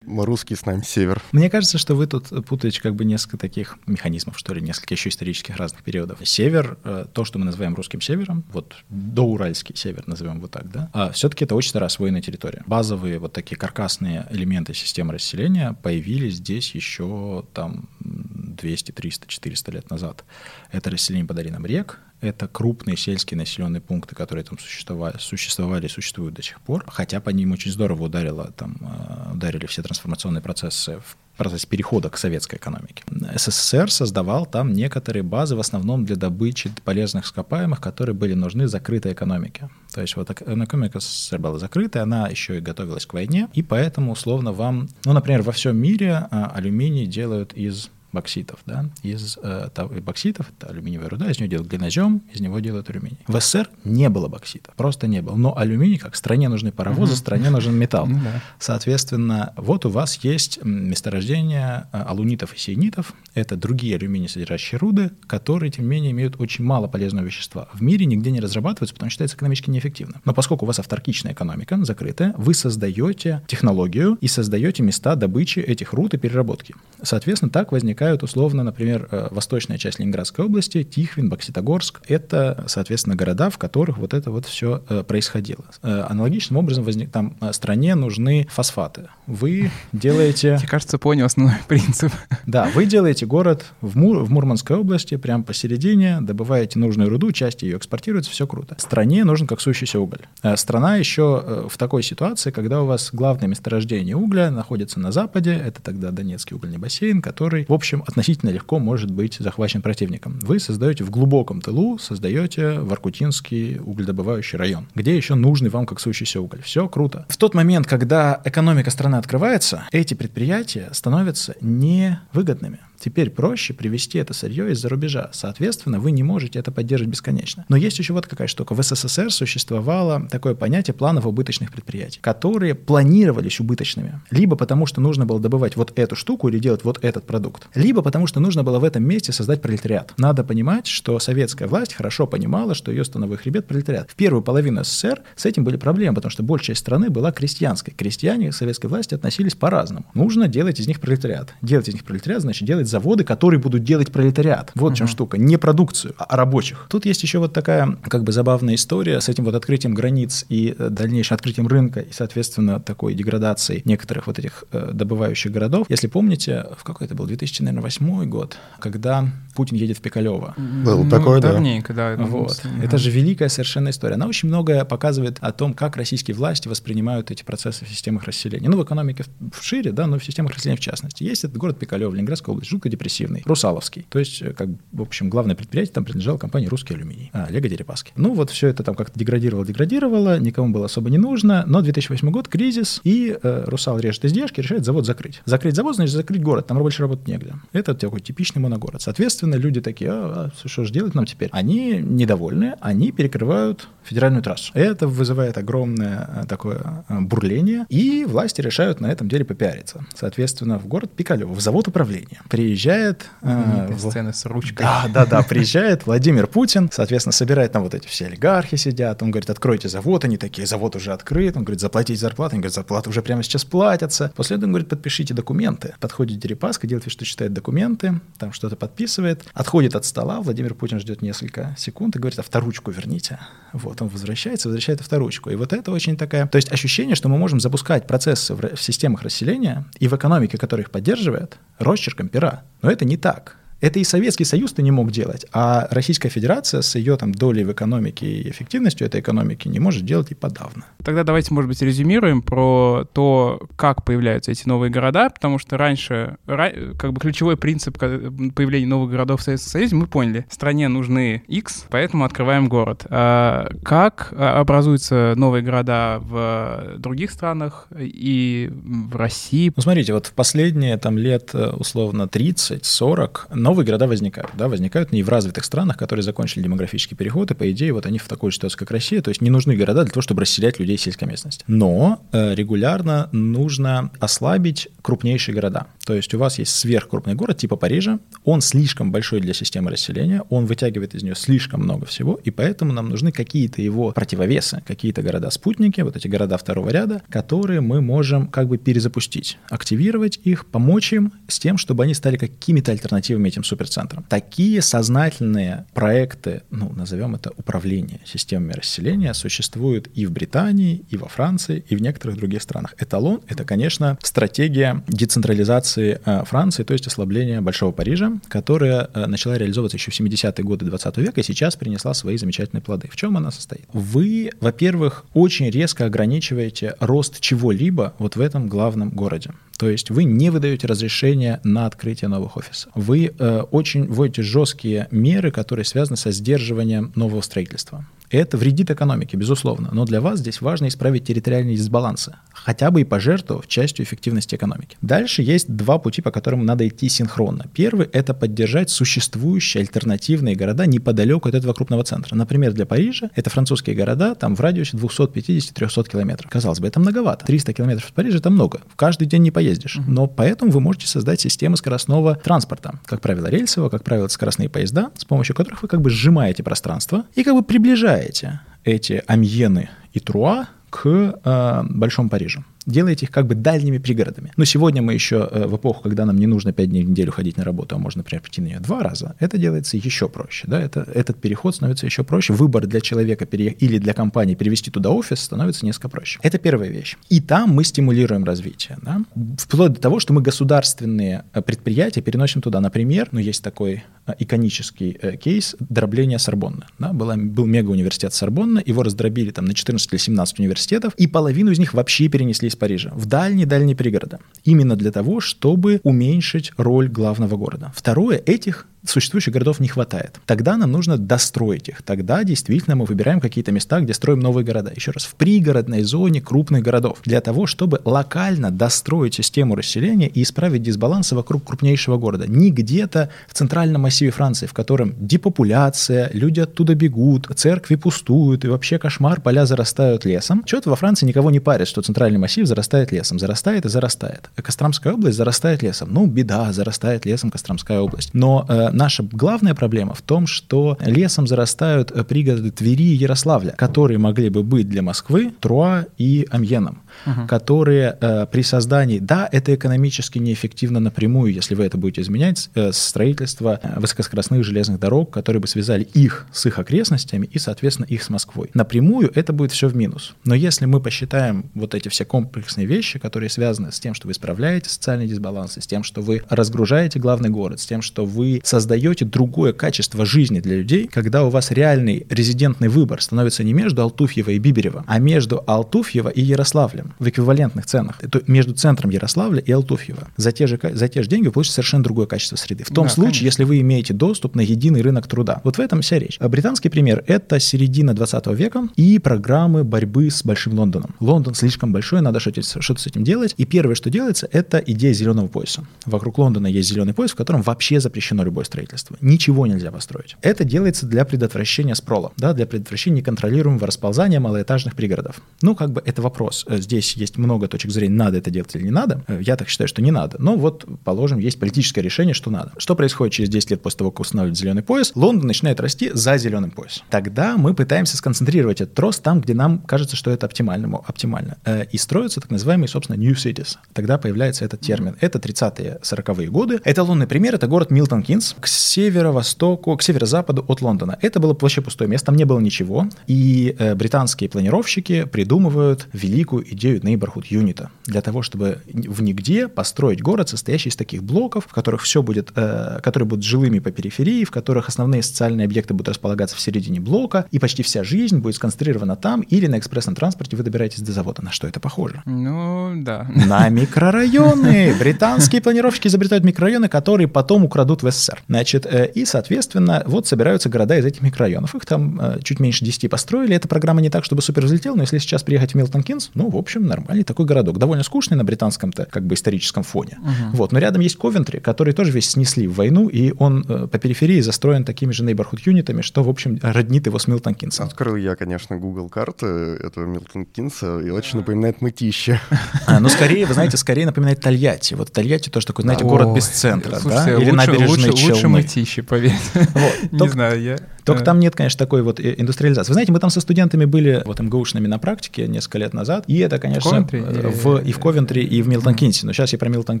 Мы русские с нами север. Мне кажется, что вы тут путаете как бы несколько таких механизмов, что ли, несколько еще исторических разных периодов. Север, э, то, что мы называем русским севером, вот доуральский север, назовем вот так, да, а все-таки это очень старая освоенная территория. Базовые вот такие каркасные элементы системы расселения появились здесь еще там 200, 300, 400 лет назад. Это расселение по долинам рек, это крупные сельские населенные пункты, которые там существовали, существовали и существуют до сих пор. Хотя по ним очень здорово ударило, там, э, ударили все трансформационные процессы в процессе перехода к советской экономике. СССР создавал там некоторые базы, в основном для добычи полезных ископаемых, которые были нужны закрытой экономике. То есть вот экономика СССР была закрытая, она еще и готовилась к войне, и поэтому условно вам, ну, например, во всем мире а, алюминий делают из бокситов, да, из э, бокситов, это алюминиевая руда, из нее делают глинозем, из него делают алюминий. В СССР не было боксита, просто не было. Но алюминий, как стране нужны паровозы, угу. стране нужен металл. Да. Соответственно, вот у вас есть месторождение э, алунитов и сейнитов, это другие алюминий содержащие руды, которые, тем не менее, имеют очень мало полезного вещества. В мире нигде не разрабатываются, потому что считается экономически неэффективным. Но поскольку у вас авторкичная экономика, закрытая, вы создаете технологию и создаете места добычи этих руд и переработки. Соответственно, так возникает возникают условно, например, э, восточная часть Ленинградской области, Тихвин, Бокситогорск. Это, соответственно, города, в которых вот это вот все э, происходило. Э, аналогичным образом возник, там стране нужны фосфаты. Вы делаете... Мне кажется, понял основной принцип. Да, вы делаете город в, Мур, в Мурманской области, прямо посередине, добываете нужную руду, часть ее экспортируется, все круто. Стране нужен как сущийся уголь. Страна еще в такой ситуации, когда у вас главное месторождение угля находится на западе, это тогда Донецкий угольный бассейн, который, в общем, общем, относительно легко может быть захвачен противником. Вы создаете в глубоком тылу, создаете Воркутинский угледобывающий район, где еще нужный вам как сущийся уголь. Все круто. В тот момент, когда экономика страны открывается, эти предприятия становятся невыгодными. Теперь проще привезти это сырье из-за рубежа. Соответственно, вы не можете это поддерживать бесконечно. Но есть еще вот какая штука. В СССР существовало такое понятие планово-убыточных предприятий, которые планировались убыточными. Либо потому, что нужно было добывать вот эту штуку или делать вот этот продукт. Либо потому, что нужно было в этом месте создать пролетариат. Надо понимать, что советская власть хорошо понимала, что ее становой хребет пролетариат. В первую половину СССР с этим были проблемы, потому что большая часть страны была крестьянской. Крестьяне к советской власти относились по-разному. Нужно делать из них пролетариат. Делать из них пролетариат значит делать делать заводы, которые будут делать пролетариат. Вот в чем штука. Не продукцию, а рабочих. Тут есть еще вот такая как бы забавная история с этим вот открытием границ и э, дальнейшим открытием рынка и, соответственно, такой деградацией некоторых вот этих э, добывающих городов. Если помните, в какой это был 2008 год, когда Путин едет в Пикалево. Был ну, такой, да. Давненько, да. Вот. Ага. Это же великая совершенно история. Она очень многое показывает о том, как российские власти воспринимают эти процессы в системах расселения. Ну, в экономике в шире, да, но в системах расселения в частности. Есть этот город Пикалево, Ленинградская область, жутко депрессивный, Русаловский. То есть, э, как, в общем, главное предприятие там принадлежало компании «Русский алюминий», а, Олега Дерипаски. Ну, вот все это там как-то деградировало, деградировало, никому было особо не нужно, но 2008 год, кризис, и э, «Русал» режет издержки, решает завод закрыть. Закрыть завод, значит, закрыть город, там больше работать негде. Это такой типичный моногород. Соответственно, люди такие, а, а что же делать нам теперь? Они недовольны, они перекрывают федеральную трассу. Это вызывает огромное э, такое э, бурление, и власти решают на этом деле попиариться. Соответственно, в город Пикалево, в завод управления. Приезжает... Э, сцены с ручкой. Да, да, да, приезжает Владимир Путин, соответственно, собирает там вот эти все олигархи сидят, он говорит, откройте завод, они такие, завод уже открыт, он говорит, заплатите зарплату, они говорят, зарплаты уже прямо сейчас платятся. После этого он говорит, подпишите документы. Подходит Дерипаска, делает вид, что читает документы, там что-то подписывает, отходит от стола, Владимир Путин ждет несколько секунд и говорит, авторучку верните. Вот, он возвращается, возвращает авторучку. И вот это очень такая... То есть ощущение, что мы можем запускать процессы в, в системах расселения и в экономике, которая их поддерживает, росчерком пера. Но это не так. Это и Советский Союз-то не мог делать, а Российская Федерация с ее там долей в экономике и эффективностью этой экономики не может делать и подавно. Тогда давайте, может быть, резюмируем про то, как появляются эти новые города, потому что раньше, как бы ключевой принцип появления новых городов в Советском Союзе, мы поняли, стране нужны X, поэтому открываем город. А как образуются новые города в других странах и в России? Ну, смотрите, вот в последние там лет условно 30-40 новые города возникают, да, возникают не в развитых странах, которые закончили демографический переход, и по идее вот они в такой ситуации, как Россия, то есть не нужны города для того, чтобы расселять людей в сельской местности. Но э, регулярно нужно ослабить крупнейшие города. То есть у вас есть сверхкрупный город типа Парижа, он слишком большой для системы расселения, он вытягивает из нее слишком много всего, и поэтому нам нужны какие-то его противовесы, какие-то города-спутники, вот эти города второго ряда, которые мы можем как бы перезапустить, активировать их, помочь им с тем, чтобы они стали какими-то альтернативами этим суперцентрам. Такие сознательные проекты, ну, назовем это управление системами расселения, существуют и в Британии, и во Франции, и в некоторых других странах. Эталон — это, конечно, стратегия децентрализации э, Франции, то есть ослабления Большого Парижа, которая э, начала реализовываться еще в 70-е годы 20 века и сейчас принесла свои замечательные плоды. В чем она состоит? Вы, во-первых, очень резко ограничиваете рост чего-либо вот в этом главном городе. То есть вы не выдаете разрешение на открытие новых офисов. Вы э, очень вводите жесткие меры, которые связаны со сдерживанием нового строительства. Это вредит экономике, безусловно, но для вас здесь важно исправить территориальные дисбалансы, хотя бы и пожертвовав частью эффективности экономики. Дальше есть два пути, по которым надо идти синхронно. Первый — это поддержать существующие альтернативные города неподалеку от этого крупного центра. Например, для Парижа это французские города, там в радиусе 250-300 километров. Казалось бы, это многовато. 300 километров от Парижа — это много. В каждый день не поездишь. Но поэтому вы можете создать системы скоростного транспорта. Как правило, рельсового, как правило, скоростные поезда, с помощью которых вы как бы сжимаете пространство и как бы приближаете добавляете эти амьены и труа к э, Большому Парижу делаете их как бы дальними пригородами. Но сегодня мы еще э, в эпоху, когда нам не нужно 5 дней в неделю ходить на работу, а можно, например, прийти на нее два раза, это делается еще проще. Да? Это, этот переход становится еще проще. Выбор для человека пере... или для компании перевести туда офис становится несколько проще. Это первая вещь. И там мы стимулируем развитие. Да? Вплоть до того, что мы государственные э, предприятия переносим туда. Например, ну, есть такой э, иконический кейс дробления Сорбонны. Да? Была, был мега-университет Сорбонна, его раздробили там на 14 или 17 университетов, и половину из них вообще перенесли из Парижа в дальние-дальние пригороды. Именно для того, чтобы уменьшить роль главного города. Второе, этих существующих городов не хватает. Тогда нам нужно достроить их. Тогда действительно мы выбираем какие-то места, где строим новые города. Еще раз, в пригородной зоне крупных городов. Для того, чтобы локально достроить систему расселения и исправить дисбалансы вокруг крупнейшего города. Не где-то в центральном массиве Франции, в котором депопуляция, люди оттуда бегут, церкви пустуют, и вообще кошмар, поля зарастают лесом. Что-то во Франции никого не парит, что центральный массив зарастает лесом. Зарастает и зарастает. Костромская область зарастает лесом. Ну, беда, зарастает лесом Костромская область. Но э, наша главная проблема в том, что лесом зарастают пригороды Твери и Ярославля, которые могли бы быть для Москвы Труа и Амьеном угу. которые э, при создании, да, это экономически неэффективно напрямую, если вы это будете изменять, э, строительство э, высокоскоростных железных дорог, которые бы связали их с их окрестностями и, соответственно, их с Москвой. Напрямую это будет все в минус. Но если мы посчитаем вот эти все комплексные вещи, которые связаны с тем, что вы исправляете социальные дисбалансы, с тем, что вы разгружаете главный город, с тем, что вы создаете другое качество жизни для людей, когда у вас реальный резидентный выбор становится не между Алтуфьево и Биберево, а между Алтуфьево и Ярославлем в эквивалентных ценах, это между центром Ярославля и Алтуфьева. За те же, за те же деньги вы получите совершенно другое качество среды. В том да, случае, конечно. если вы имеете доступ на единый рынок труда. Вот в этом вся речь. А британский пример – это середина 20 века и программы борьбы с Большим Лондоном. Лондон слишком большой, надо что-то, что-то с этим делать. И первое, что делается, это идея зеленого пояса. Вокруг Лондона есть зеленый пояс, в котором вообще запрещено любое строительство. Ничего нельзя построить. Это делается для предотвращения спрола, да, для предотвращения неконтролируемого расползания малоэтажных пригородов. Ну, как бы это вопрос. Здесь есть много точек зрения, надо это делать или не надо. Э, я так считаю, что не надо. Но вот, положим, есть политическое решение, что надо. Что происходит через 10 лет после того, как устанавливают зеленый пояс? Лондон начинает расти за зеленым поясом. Тогда мы пытаемся сконцентрировать этот рост там, где нам кажется, что это оптимально. оптимально. Э, и строятся так называемые, собственно, new cities. Тогда да, появляется этот термин. Это 30-е, 40-е годы. Эталонный пример — это город Милтон Кинс к северо-востоку, к северо-западу от Лондона. Это было вообще пустое место, там не было ничего. И э, британские планировщики придумывают великую идею neighborhood юнита для того, чтобы в нигде построить город, состоящий из таких блоков, в которых все будет, э, которые будут жилыми по периферии, в которых основные социальные объекты будут располагаться в середине блока, и почти вся жизнь будет сконцентрирована там, или на экспрессном транспорте вы добираетесь до завода. На что это похоже? Ну, да. На микрорайоны. Британские планировщики изобретают микрорайоны, которые потом украдут в СССР. Значит, э, и, соответственно, вот собираются города из этих микрорайонов. Их там э, чуть меньше 10 построили. Эта программа не так, чтобы супер взлетела, но если сейчас приехать в Милтон Кинс, ну, в общем, нормальный такой городок. Довольно скучный на британском-то, как бы, историческом фоне. Угу. Вот. Но рядом есть Ковентри, который тоже весь снесли в войну, и он э, по периферии застроен такими же neighborhood юнитами, что, в общем, роднит его с Милтон Кинсом. Открыл я, конечно, Google карты этого Милтон Кинса, и очень напоминает мытище. А, ну, скорее, вы знаете, скорее напоминает Тольятти. Вот Тольятти тоже такой, знаете, город без центра, да? Или набережные Челны. Лучше мытище, поверь. Не знаю, я... Только там нет, конечно, такой вот индустриализации. Вы знаете, мы там со студентами были вот МГУшными на практике несколько лет назад, и это, конечно, в, и в Ковентри, и в Милтон Кинсе. Но сейчас я про Милтон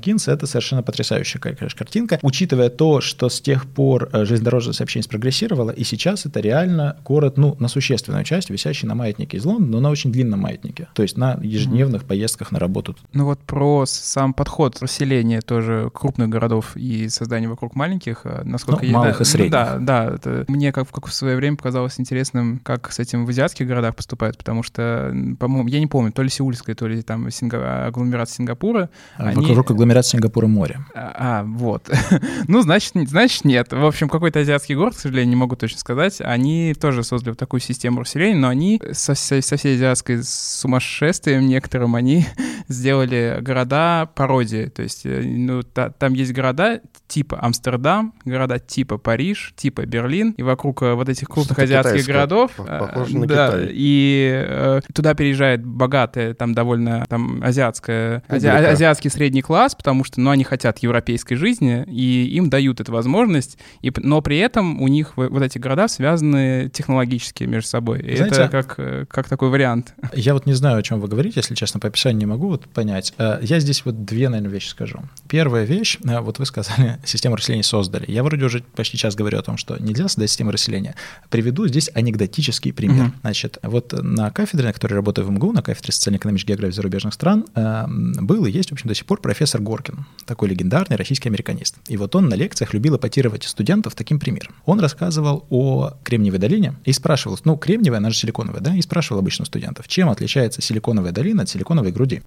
Кинс, это совершенно потрясающая, конечно, картинка. Учитывая то, что с тех пор э, железнодорожное сообщение спрогрессировало, и сейчас это реально город, ну, на существенную часть, висящий на маятнике из Лондона, но на очень длинном маятнике. То есть на ежедневных поездках на работу. Ну вот про сам подход расселения тоже крупных городов и создания вокруг маленьких, э, насколько ну, я... малых да, и средних. Да, да. Это, мне как, как в свое время показалось интересным, как с этим в азиатских городах поступают, потому что, по-моему, я не помню, то ли Сеульская, то ли там Синга... агломерация Сингапура. А, они... Вокруг агломерации Сингапура море. А, а вот. ну, значит, значит, нет. В общем, какой-то азиатский город, к сожалению, не могу точно сказать. Они тоже создали вот такую систему расселения, но они со, со, со всей азиатской сумасшествием некоторым, они сделали города пародии. То есть, э, ну, та, там есть города типа Амстердам, города типа Париж, типа Берлин, и вокруг э, вот этих крупных азиатских городов, похоже на да, Китай. и э, туда переезжает богатая, там довольно там азиатская, ази, азиатский средний класс, потому что, ну, они хотят европейской жизни, и им дают эту возможность, и, но при этом у них вот эти города связаны технологически между собой. И Знаете, это как, э, как такой вариант. Я вот не знаю, о чем вы говорите, если честно, по описанию не могу вот понять. Э, я здесь вот две, наверное, вещи скажу. Первая вещь, вот вы сказали, систему расселения создали. Я вроде уже почти час говорю о том, что нельзя создать систему расселения. Приведу здесь анекдотический пример. Mm-hmm. Значит, вот на кафедре, на которой работаю в МГУ, на кафедре социально-экономической географии зарубежных стран, э, был и есть, в общем, до сих пор профессор Горкин, такой легендарный российский американист. И вот он на лекциях любил эпатировать студентов таким примером. Он рассказывал о Кремниевой долине и спрашивал, ну, Кремниевая, она же силиконовая, да, и спрашивал обычно студентов, чем отличается силиконовая долина от силиконовой груди.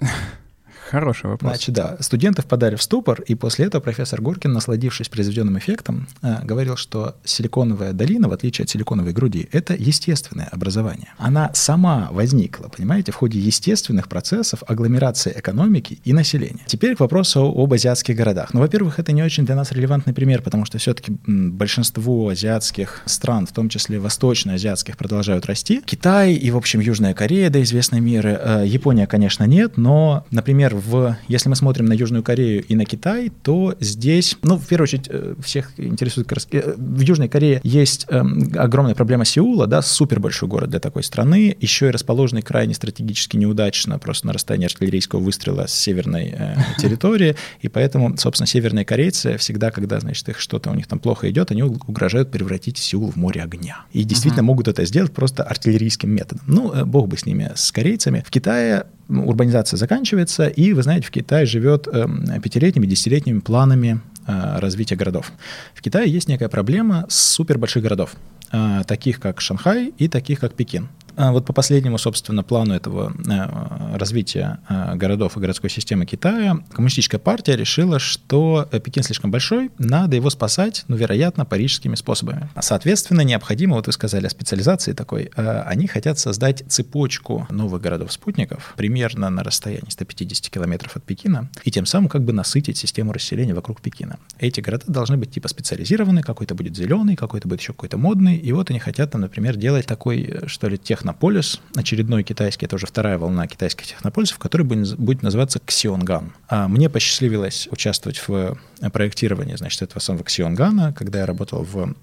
Хороший вопрос. Значит, да, студенты впадали в ступор, и после этого профессор Горкин, насладившись произведенным эффектом, э, говорил, что силиконовая долина, в отличие от силиконовой груди, это естественное образование. Она сама возникла, понимаете, в ходе естественных процессов агломерации экономики и населения. Теперь к вопросу об азиатских городах. Ну, во-первых, это не очень для нас релевантный пример, потому что все-таки большинство азиатских стран, в том числе восточноазиатских, продолжают расти. Китай и, в общем, Южная Корея до известной меры. Э, Япония, конечно, нет, но, например, в, если мы смотрим на Южную Корею и на Китай, то здесь, ну, в первую очередь, э, всех интересует, э, в Южной Корее есть э, огромная проблема Сеула, да, супер большой город для такой страны, еще и расположенный крайне стратегически неудачно, просто на расстоянии артиллерийского выстрела с северной э, территории, и поэтому, собственно, северные корейцы всегда, когда, значит, их что-то у них там плохо идет, они угрожают превратить Сеул в море огня. И действительно uh-huh. могут это сделать просто артиллерийским методом. Ну, бог бы с ними, с корейцами. В Китае урбанизация заканчивается, и, вы знаете, в Китае живет эм, пятилетними, десятилетними планами э, развития городов. В Китае есть некая проблема с супербольших городов, э, таких как Шанхай и таких как Пекин. А вот по последнему, собственно, плану этого э, развития э, городов и городской системы Китая, коммунистическая партия решила, что Пекин слишком большой, надо его спасать, ну, вероятно, парижскими способами. Соответственно, необходимо, вот вы сказали о специализации такой, э, они хотят создать цепочку новых городов-спутников примерно на расстоянии 150 километров от Пекина, и тем самым как бы насытить систему расселения вокруг Пекина. Эти города должны быть типа специализированы, какой-то будет зеленый, какой-то будет еще какой-то модный, и вот они хотят там, например, делать такой, что ли, тех технополис, очередной китайский, это уже вторая волна китайских технополисов, который будет называться Ксионган. А мне посчастливилось участвовать в проектирования, значит, этого самого Ксионгана, когда я работал в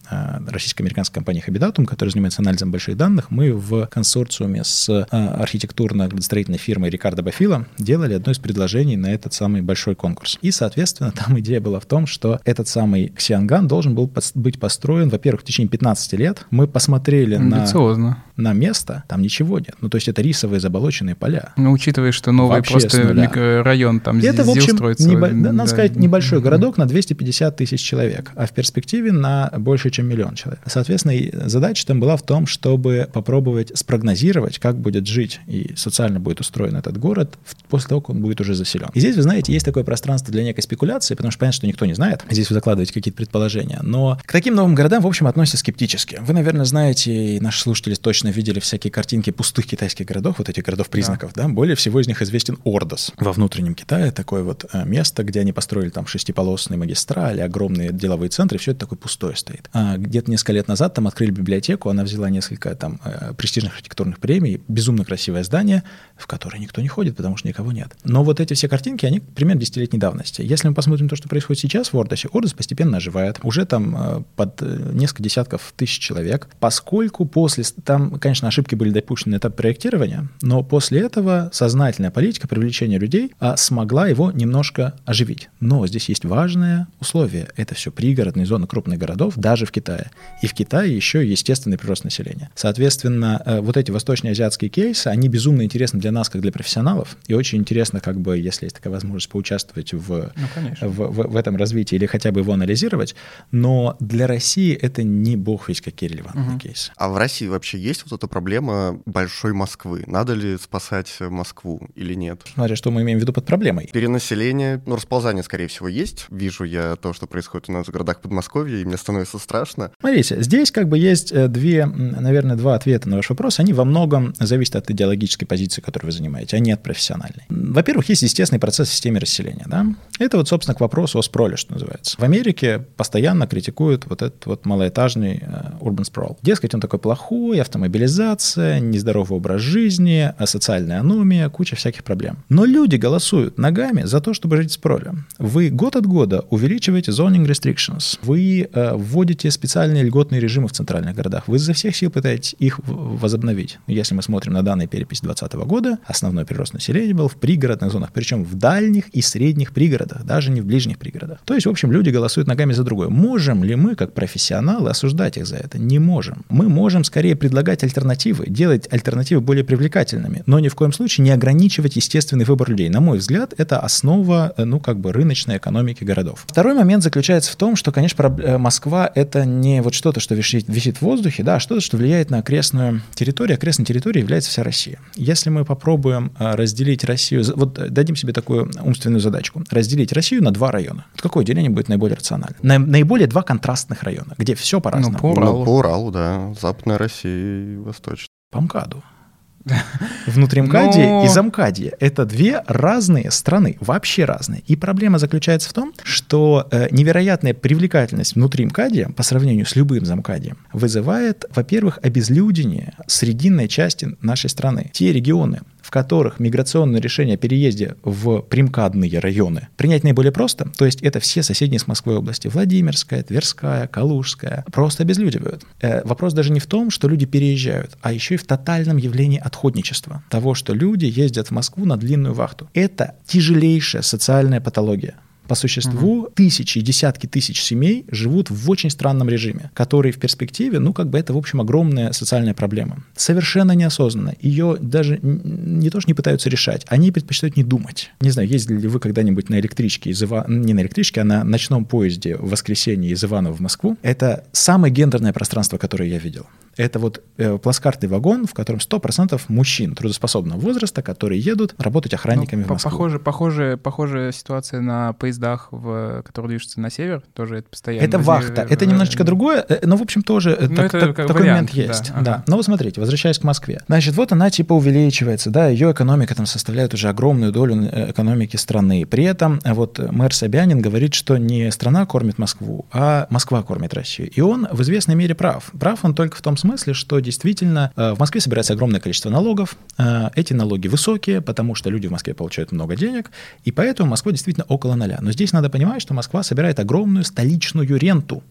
российско-американской компании Habidatum, которая занимается анализом больших данных, мы в консорциуме с архитектурно-строительной фирмой Рикардо Бафила делали одно из предложений на этот самый большой конкурс. И, соответственно, там идея была в том, что этот самый Ксианган должен был быть построен, во-первых, в течение 15 лет. Мы посмотрели на, на место, там ничего нет. Ну, то есть это рисовые заболоченные поля. Ну, учитывая, что новый Вообще просто район там это, в общем, строится. Небо... Да, надо сказать, небольшой городок на 250 тысяч человек, а в перспективе на больше, чем миллион человек. Соответственно, задача там была в том, чтобы попробовать спрогнозировать, как будет жить и социально будет устроен этот город после того, как он будет уже заселен. И здесь, вы знаете, есть такое пространство для некой спекуляции, потому что понятно, что никто не знает. Здесь вы закладываете какие-то предположения. Но к таким новым городам, в общем, относятся скептически. Вы, наверное, знаете, и наши слушатели точно видели всякие картинки пустых китайских городов, вот этих городов-признаков, да. да? Более всего из них известен Ордос во внутреннем Китае, такое вот э, место, где они построили там шестиполосные магистрали, огромные деловые центры, все это такое пустое стоит. А где-то несколько лет назад там открыли библиотеку, она взяла несколько там э, престижных архитектурных премий, безумно красивое здание, в которое никто не ходит, потому что никого нет. Но вот эти все картинки, они примерно десятилетней давности. Если мы посмотрим то, что происходит сейчас в Ордосе, Ордос постепенно оживает. Уже там э, под несколько десятков тысяч человек, поскольку после... Там, конечно, ошибки были допущены на этап проектирования, но после этого сознательная политика привлечения людей а, смогла его немножко оживить. Но здесь есть важное условие. Это все пригородные зоны крупных городов, даже в Китае. И в Китае еще естественный прирост населения. Соответственно, э, вот эти восточноазиатские кейсы, они безумно интересны для нас, как для профессионалов, и очень интересно, как бы, если есть такая возможность поучаствовать в, ну, в, в, в этом развитии или хотя бы его анализировать, но для России это не бог весь какие релевантные угу. кейсы. А в России вообще есть вот эта проблема большой Москвы? Надо ли спасать Москву или нет? Смотря что мы имеем в виду под проблемой. Перенаселение, ну, расползание, скорее всего, есть. Вижу я то, что происходит у нас в городах Подмосковья, и мне становится страшно. Смотрите, здесь как бы есть э, две, наверное, два ответа на ваш вопрос. Они во многом зависят от идеологической позиции, которую вы занимаете, а не от профессиональной. Во-первых, есть естественный процесс в системе расселения. Да? Это вот, собственно, к вопросу о спроле, что называется. В Америке постоянно критикуют вот этот вот малоэтажный э, urban sprawl. Дескать, он такой плохой, автомобилизация, нездоровый образ жизни, социальная аномия, куча всяких проблем. Но люди голосуют ногами за то, чтобы жить в спроле. Вы год от года увеличиваете zoning restrictions, вы э, вводите специальные льготные режимы в центральных городах, вы изо всех сил пытаетесь их возобновить. Если мы смотрим на данные перепись 2020 года, основной прирост населения был в пригородных зонах, причем в дальних и средних пригородах, даже не в ближних пригородах. То есть, в общем, люди голосуют ногами за другое. Можем ли мы, как профессионалы, осуждать их за это? Не можем. Мы можем скорее предлагать альтернативы, делать альтернативы более привлекательными, но ни в коем случае не ограничивать естественный выбор людей. На мой взгляд, это основа, э, ну, как бы рыночной экономики городов. Второй момент заключается в том, что, конечно, э, Москва — это не вот что-то, что висит, висит в воздухе, да, а что-то, что влияет на окрестную территорию. Окрестной территорией является вся Россия. Если мы попробуем э, разделить Россию, вот дадим себе такую умственную задачку, разделить Россию на два района. Какое деление будет наиболее рационально? На, наиболее два контрастных района, где все по-разному. Ну, по Уралу. Ну, по Уралу, да. Западная Россия и Восточная. По МКАДу. Внутримкадия Но... и замкадия — это две разные страны, вообще разные. И проблема заключается в том, что э, невероятная привлекательность внутримкадия по сравнению с любым замкадием вызывает, во-первых, обезлюдение срединной части нашей страны. Те регионы, в которых миграционное решение о переезде в примкадные районы принять наиболее просто, то есть это все соседние с Москвой области, Владимирская, Тверская, Калужская, просто обезлюдивают. Э, вопрос даже не в том, что люди переезжают, а еще и в тотальном явлении отходничества, того, что люди ездят в Москву на длинную вахту. Это тяжелейшая социальная патология. По существу угу. тысячи и десятки тысяч семей живут в очень странном режиме, который в перспективе, ну, как бы это, в общем, огромная социальная проблема. Совершенно неосознанно. Ее даже не то, что не пытаются решать, они предпочитают не думать. Не знаю, ездили ли вы когда-нибудь на электричке из Ива... не на электричке, а на ночном поезде в воскресенье из Иванова в Москву. Это самое гендерное пространство, которое я видел. Это вот э, плацкартный вагон, в котором 100% мужчин трудоспособного возраста, которые едут работать охранниками ну, в Москву. Похоже, похоже, похожая ситуация на поездах, в, которые движутся на север, тоже это постоянно. Это вахта, это немножечко другое, э, но, в общем, тоже э, ну, так, это так, такой вариант, момент есть. Да, да. Но вот смотрите, возвращаясь к Москве. Значит, вот она типа увеличивается, да, ее экономика там составляет уже огромную долю э, экономики страны. При этом вот мэр Собянин говорит, что не страна кормит Москву, а Москва кормит Россию. И он в известной мере прав. Прав он только в том смысле, смысле, что действительно э, в Москве собирается огромное количество налогов. Э, эти налоги высокие, потому что люди в Москве получают много денег, и поэтому Москва действительно около ноля. Но здесь надо понимать, что Москва собирает огромную столичную ренту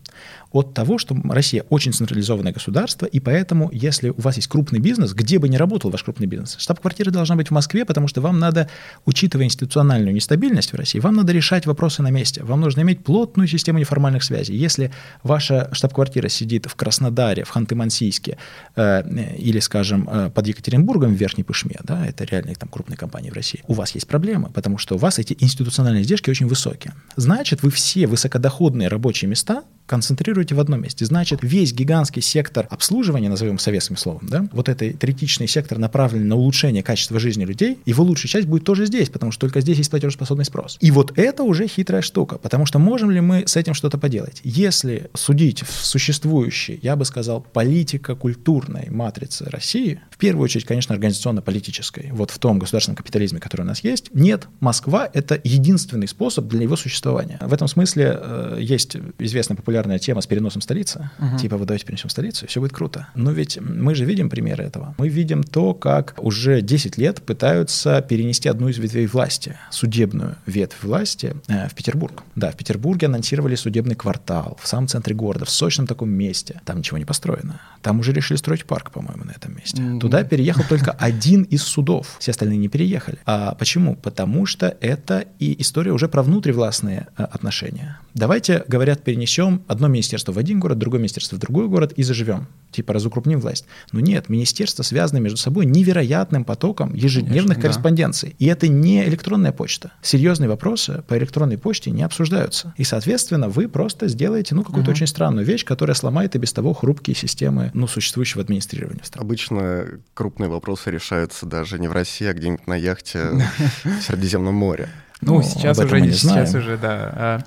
от того, что Россия очень централизованное государство, и поэтому, если у вас есть крупный бизнес, где бы ни работал ваш крупный бизнес, штаб-квартира должна быть в Москве, потому что вам надо, учитывая институциональную нестабильность в России, вам надо решать вопросы на месте. Вам нужно иметь плотную систему неформальных связей. Если ваша штаб-квартира сидит в Краснодаре, в Ханты-Мансийске э, или, скажем, э, под Екатеринбургом в Верхней Пышме, да, это реальные там крупные компании в России, у вас есть проблемы, потому что у вас эти институциональные издержки очень высокие. Значит, вы все высокодоходные рабочие места концентрируете в одном месте. Значит, весь гигантский сектор обслуживания, назовем советским словом, да, вот этот третичный сектор направлен на улучшение качества жизни людей, его лучшая часть будет тоже здесь, потому что только здесь есть платежеспособный спрос. И вот это уже хитрая штука, потому что можем ли мы с этим что-то поделать? Если судить в существующей, я бы сказал, политико-культурной матрице России, в первую очередь, конечно, организационно-политической, вот в том государственном капитализме, который у нас есть, нет, Москва — это единственный способ для его существования. В этом смысле э, есть известная популярная тема с переносом столицы. Угу. Типа, вы давайте перенесем столицу, и все будет круто. Но ведь мы же видим примеры этого. Мы видим то, как уже 10 лет пытаются перенести одну из ветвей власти, судебную ветвь власти, э, в Петербург. Да, в Петербурге анонсировали судебный квартал в самом центре города, в сочном таком месте. Там ничего не построено. Там уже решили строить парк, по-моему, на этом месте. Mm-hmm. Туда переехал только один из судов. Все остальные не переехали. А почему? Потому что это и история уже про внутривластные э, отношения. Давайте, говорят, перенесем одно министерство в один город, другое министерство в другой город и заживем. Типа разукрупним власть. Но нет, министерства связаны между собой невероятным потоком ежедневных Конечно, корреспонденций. Да. И это не электронная почта. Серьезные вопросы по электронной почте не обсуждаются. И, соответственно, вы просто сделаете ну, какую-то угу. очень странную вещь, которая сломает и без того хрупкие системы ну, существующего администрирования. Обычно крупные вопросы решаются даже не в России, а где-нибудь на яхте в Средиземном море. Ну, сейчас уже, сейчас уже, да.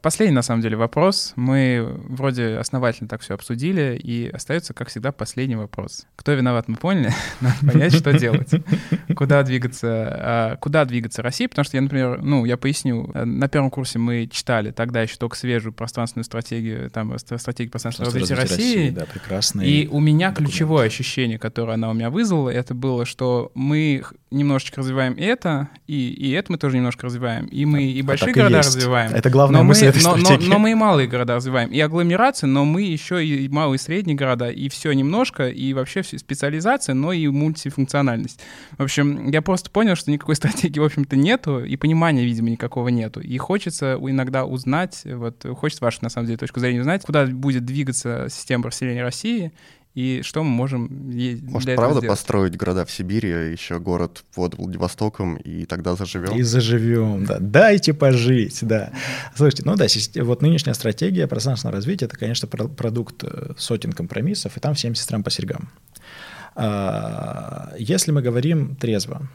Последний, на самом деле, вопрос. Мы вроде основательно так все обсудили, и остается, как всегда, последний вопрос. Кто виноват, мы поняли. Надо понять, что делать. Куда двигаться, а, куда двигаться России, потому что я, например, ну, я поясню, на первом курсе мы читали тогда еще только свежую пространственную стратегию, там, стратегию пространственного развития России. России да, прекрасный. И у меня документ. ключевое ощущение, которое она у меня вызвала, это было, что мы немножечко развиваем это, и, и это мы тоже немножко развиваем, и мы и а большие города есть. развиваем. Это главное мысль этой но, но, но мы и малые города развиваем, и агломерации, но мы еще и малые и средние города, и все немножко, и вообще специализация, но и мультифункциональность. В общем, я просто понял, что никакой стратегии, в общем-то, нету, и понимания, видимо, никакого нету. И хочется иногда узнать, вот хочется вашу, на самом деле, точку зрения узнать, куда будет двигаться система расселения России, и что мы можем Может, для правда сделать? построить города в Сибири, а еще город под Владивостоком, и тогда заживем? И заживем, да. Дайте пожить, да. Слушайте, ну да, вот нынешняя стратегия пространственного развития, это, конечно, продукт э, сотен компромиссов, и там всем сестрам по серьгам. А, если мы говорим трезво,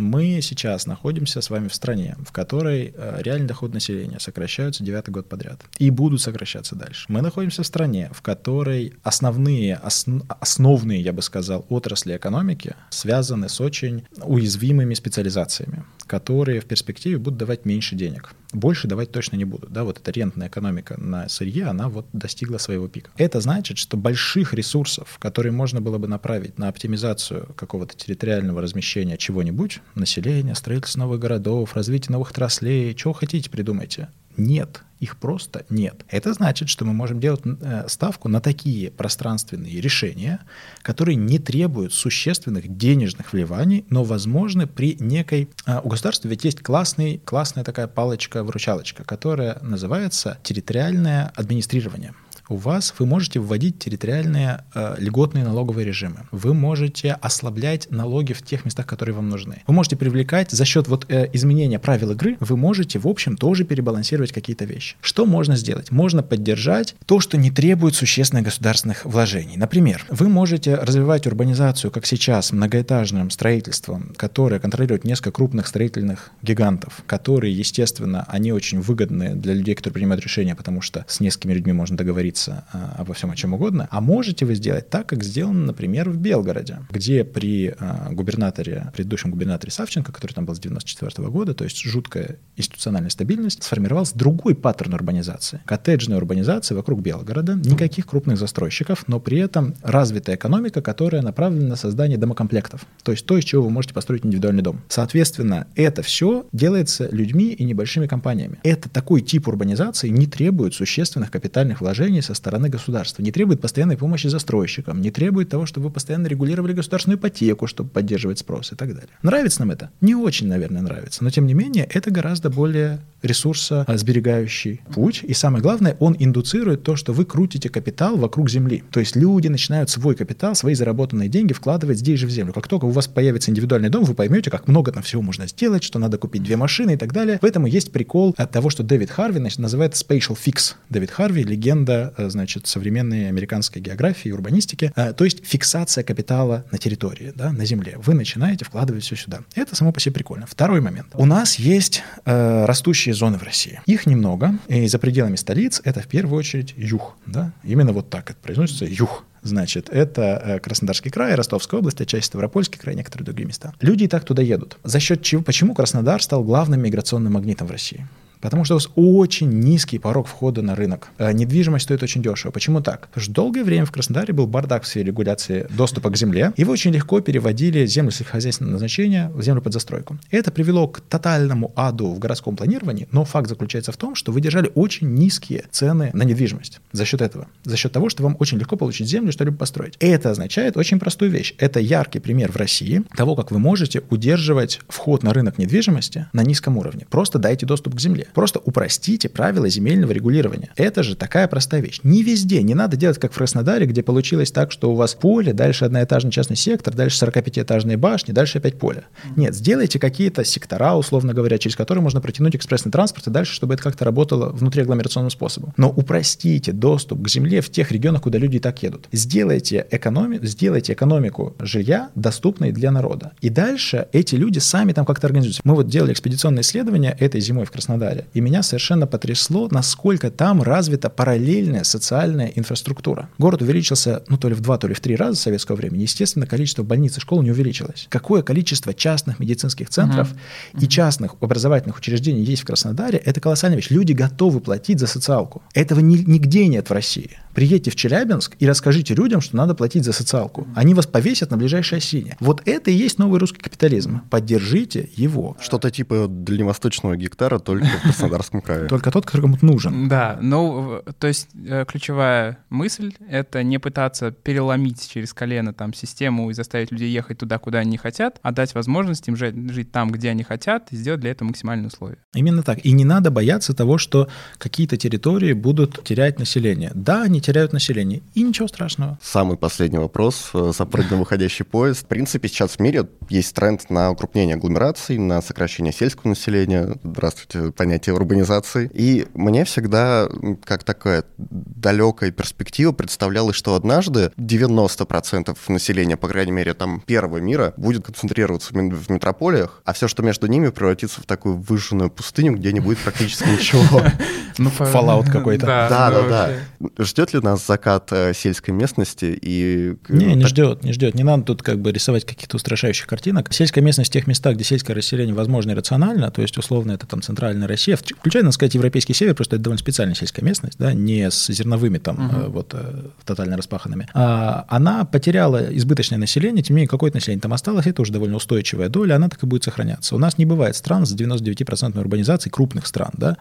мы сейчас находимся с вами в стране, в которой э, реальный доход населения сокращается девятый год подряд и будут сокращаться дальше. Мы находимся в стране, в которой основные, основ, основные, я бы сказал, отрасли экономики связаны с очень уязвимыми специализациями, которые в перспективе будут давать меньше денег. Больше давать точно не будут. Да, вот эта рентная экономика на сырье, она вот достигла своего пика. Это значит, что больших ресурсов, которые можно было бы направить на оптимизацию какого-то территориального размещения чего-нибудь, населения, строительство новых городов, развитие новых отраслей, чего хотите, придумайте. Нет, их просто нет. Это значит, что мы можем делать э, ставку на такие пространственные решения, которые не требуют существенных денежных вливаний, но возможны при некой... Э, у государства ведь есть классный, классная такая палочка-выручалочка, которая называется территориальное администрирование у вас вы можете вводить территориальные э, льготные налоговые режимы. Вы можете ослаблять налоги в тех местах, которые вам нужны. Вы можете привлекать за счет вот э, изменения правил игры, вы можете, в общем, тоже перебалансировать какие-то вещи. Что можно сделать? Можно поддержать то, что не требует существенных государственных вложений. Например, вы можете развивать урбанизацию, как сейчас, многоэтажным строительством, которое контролирует несколько крупных строительных гигантов, которые, естественно, они очень выгодны для людей, которые принимают решения, потому что с несколькими людьми можно договориться договориться а, обо всем о чем угодно, а можете вы сделать так, как сделано, например, в Белгороде, где при а, губернаторе, предыдущем губернаторе Савченко, который там был с 94 года, то есть жуткая институциональная стабильность, сформировался другой паттерн урбанизации. Коттеджная урбанизация вокруг Белгорода, никаких крупных застройщиков, но при этом развитая экономика, которая направлена на создание домокомплектов. То есть то, из чего вы можете построить индивидуальный дом. Соответственно, это все делается людьми и небольшими компаниями. Это такой тип урбанизации не требует существенных капитальных вложений стороны государства, не требует постоянной помощи застройщикам, не требует того, чтобы вы постоянно регулировали государственную ипотеку, чтобы поддерживать спрос и так далее. Нравится нам это? Не очень, наверное, нравится, но тем не менее это гораздо более ресурсосберегающий путь. И самое главное, он индуцирует то, что вы крутите капитал вокруг земли. То есть люди начинают свой капитал, свои заработанные деньги вкладывать здесь же в землю. Как только у вас появится индивидуальный дом, вы поймете, как много там всего можно сделать, что надо купить две машины и так далее. В этом и есть прикол от того, что Дэвид Харви называет spatial fix. Дэвид Харви — легенда, значит, современной американской географии урбанистики. Э, то есть фиксация капитала на территории, да, на земле. Вы начинаете вкладывать все сюда. Это само по себе прикольно. Второй момент. У нас есть э, растущие зоны в России. Их немного, и за пределами столиц это в первую очередь юг. Да? Именно вот так это произносится юг. Значит, это э, Краснодарский край, Ростовская область, часть Ставропольский край, некоторые другие места. Люди и так туда едут. За счет чего? Почему Краснодар стал главным миграционным магнитом в России? Потому что у вас очень низкий порог входа на рынок. Э, недвижимость стоит очень дешево. Почему так? Потому что долгое время в Краснодаре был бардак в сфере регуляции доступа к земле, и вы очень легко переводили землю сельскохозяйственного назначения в землю под застройку. Это привело к тотальному аду в городском планировании, но факт заключается в том, что вы держали очень низкие цены на недвижимость за счет этого. За счет того, что вам очень легко получить землю, что-либо построить. Это означает очень простую вещь. Это яркий пример в России того, как вы можете удерживать вход на рынок недвижимости на низком уровне. Просто дайте доступ к земле. Просто упростите правила земельного регулирования. Это же такая простая вещь. Не везде, не надо делать как в Краснодаре, где получилось так, что у вас поле, дальше одноэтажный частный сектор, дальше 45-этажные башни, дальше опять поле. Нет, сделайте какие-то сектора, условно говоря, через которые можно протянуть экспрессный транспорт и дальше, чтобы это как-то работало внутри агломерационным способом. Но упростите доступ к земле в тех регионах, куда люди и так едут. Сделайте, экономи... сделайте экономику жилья доступной для народа. И дальше эти люди сами там как-то организуются. Мы вот делали экспедиционное исследование этой зимой в Краснодаре далее. И меня совершенно потрясло, насколько там развита параллельная социальная инфраструктура. Город увеличился, ну, то ли в два, то ли в три раза в советского времени. Естественно, количество больниц и школ не увеличилось. Какое количество частных медицинских центров uh-huh. и частных образовательных учреждений есть в Краснодаре, это колоссальная вещь. Люди готовы платить за социалку. Этого ни, нигде нет в России. Приедьте в Челябинск и расскажите людям, что надо платить за социалку. Они вас повесят на ближайшей осине. Вот это и есть новый русский капитализм. Поддержите его. Что-то типа дальневосточного гектара, только в Краснодарском крае. Только тот, который кому нужен. Да, ну, то есть э, ключевая мысль — это не пытаться переломить через колено там систему и заставить людей ехать туда, куда они хотят, а дать возможность им жить, жить там, где они хотят, и сделать для этого максимальные условия. Именно так. И не надо бояться того, что какие-то территории будут терять население. Да, они теряют население, и ничего страшного. Самый последний вопрос. Э, Запрыгнул выходящий поезд. В принципе, сейчас в мире есть тренд на укрупнение агломераций, на сокращение сельского населения. Здравствуйте, понятие урбанизации. И мне всегда, как такая далекая перспектива, представлялось, что однажды 90% населения, по крайней мере, там первого мира, будет концентрироваться в метрополиях, а все, что между ними, превратится в такую выжженную пустыню, где не будет практически ничего. Ну, Fallout какой-то. Да, да, да. Ждет ли нас закат э, сельской местности и... Не, не ждет, не ждет. Не надо тут как бы рисовать каких-то устрашающих картинок. Сельская местность в тех местах, где сельское расселение возможно и рационально, то есть условно это там центральная Россия, включая, надо сказать, европейский север, просто это довольно специальная сельская местность, да, не с зерновыми там угу. вот э, тотально распаханными. А, она потеряла избыточное население, тем не менее какое-то население там осталось, это уже довольно устойчивая доля, она так и будет сохраняться. У нас не бывает стран с 99% урбанизацией крупных стран, да,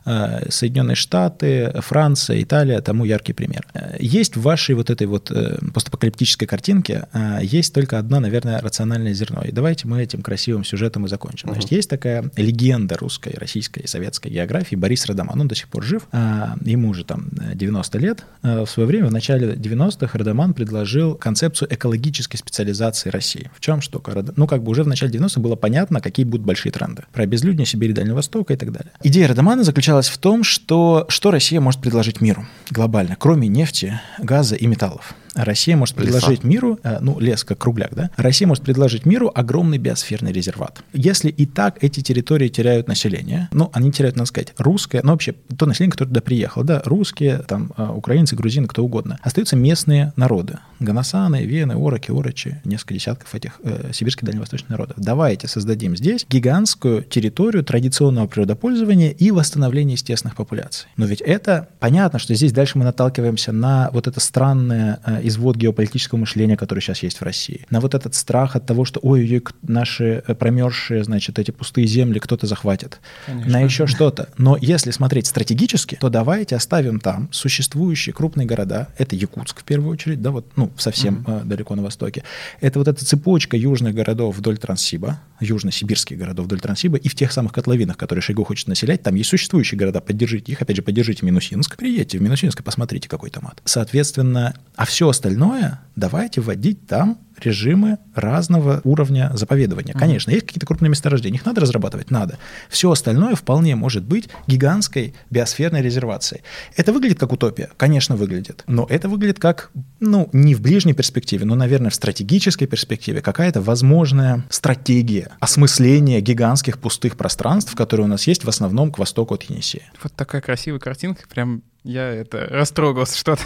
Соединенные Штаты, Франция, Италия, тому яркий пример. Э, есть в вашей вот этой вот постапокалиптической картинке есть только одна, наверное, рациональное зерно. И давайте мы этим красивым сюжетом и закончим. Угу. Значит, есть такая легенда русской, российской, советской географии Борис Радаман. Он до сих пор жив. А, ему уже там 90 лет. В свое время, в начале 90-х, Радаман предложил концепцию экологической специализации России. В чем штука? Ну, как бы уже в начале 90-х было понятно, какие будут большие тренды. Про обезлюднение Сибири, Дальнего Востока и так далее. Идея Радамана заключалась в том, что, что Россия может предложить миру глобально, кроме нефти, газа и металлов. Россия может Леса. предложить миру, э, ну, лес как кругляк, да? Россия может предложить миру огромный биосферный резерват. Если и так эти территории теряют население, ну, они теряют, надо сказать, русское, ну, вообще, то население, которое туда приехало, да, русские, там, э, украинцы, грузины, кто угодно. Остаются местные народы. Ганасаны, вены, ороки, орочи, несколько десятков этих э, сибирских дальневосточных народов. Давайте создадим здесь гигантскую территорию традиционного природопользования и восстановления естественных популяций. Но ведь это понятно, что здесь дальше мы наталкиваемся на вот это странное э, извод геополитического мышления, который сейчас есть в России, на вот этот страх от того, что ой-ой-ой, к- наши э, промерзшие, значит, эти пустые земли кто-то захватит, Конечно. на еще что-то. Но если смотреть стратегически, то давайте оставим там существующие крупные города. Это Якутск в первую очередь, да, вот, ну, совсем э, далеко на востоке. Это вот эта цепочка южных городов вдоль Транссиба, южно-сибирских городов вдоль Транссиба, и в тех самых котловинах, которые Шойгу хочет населять, там есть существующие города, поддержите их, опять же, поддержите Минусинск, приедьте в Минусинск и посмотрите, какой там ад. Соответственно, а все остальное давайте вводить там режимы разного уровня заповедования. Конечно, есть какие-то крупные месторождения, их надо разрабатывать, надо. Все остальное вполне может быть гигантской биосферной резервацией. Это выглядит как утопия? Конечно, выглядит. Но это выглядит как, ну, не в ближней перспективе, но, наверное, в стратегической перспективе какая-то возможная стратегия осмысления гигантских пустых пространств, которые у нас есть в основном к востоку от Енисея. Вот такая красивая картинка, прям я это растрогался что-то.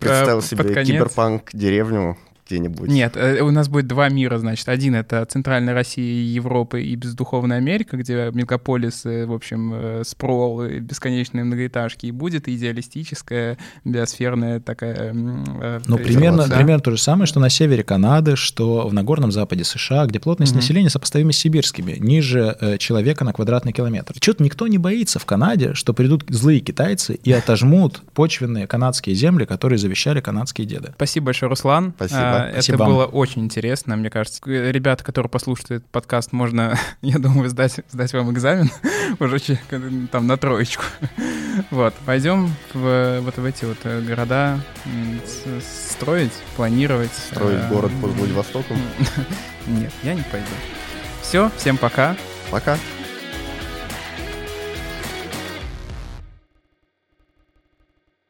Представил себе под конец. Где-нибудь. Нет, э, у нас будет два мира, значит. Один — это Центральная Россия, Европа и бездуховная Америка, где мегаполисы, в общем, э, спрол, и бесконечные многоэтажки. И будет идеалистическая, биосферная такая... э, Ну, примерно, примерно то же самое, что на севере Канады, что в Нагорном Западе США, где плотность Мгм. населения сопоставима с сибирскими, ниже э, человека на квадратный километр. Что-то никто не боится в Канаде, что придут злые китайцы и отожмут почвенные канадские земли, которые завещали канадские деды. Спасибо большое, Руслан. Спасибо. Это Спасибо вам. было очень интересно, мне кажется. Э, Ребята, которые послушают этот подкаст, можно, я думаю, сдать, сдать вам экзамен уже там на троечку. Вот, пойдем в, вот в эти вот э, города строить, планировать. Строить Э, город под Владивостоком. Нет, я не пойду. Все, всем пока. Пока.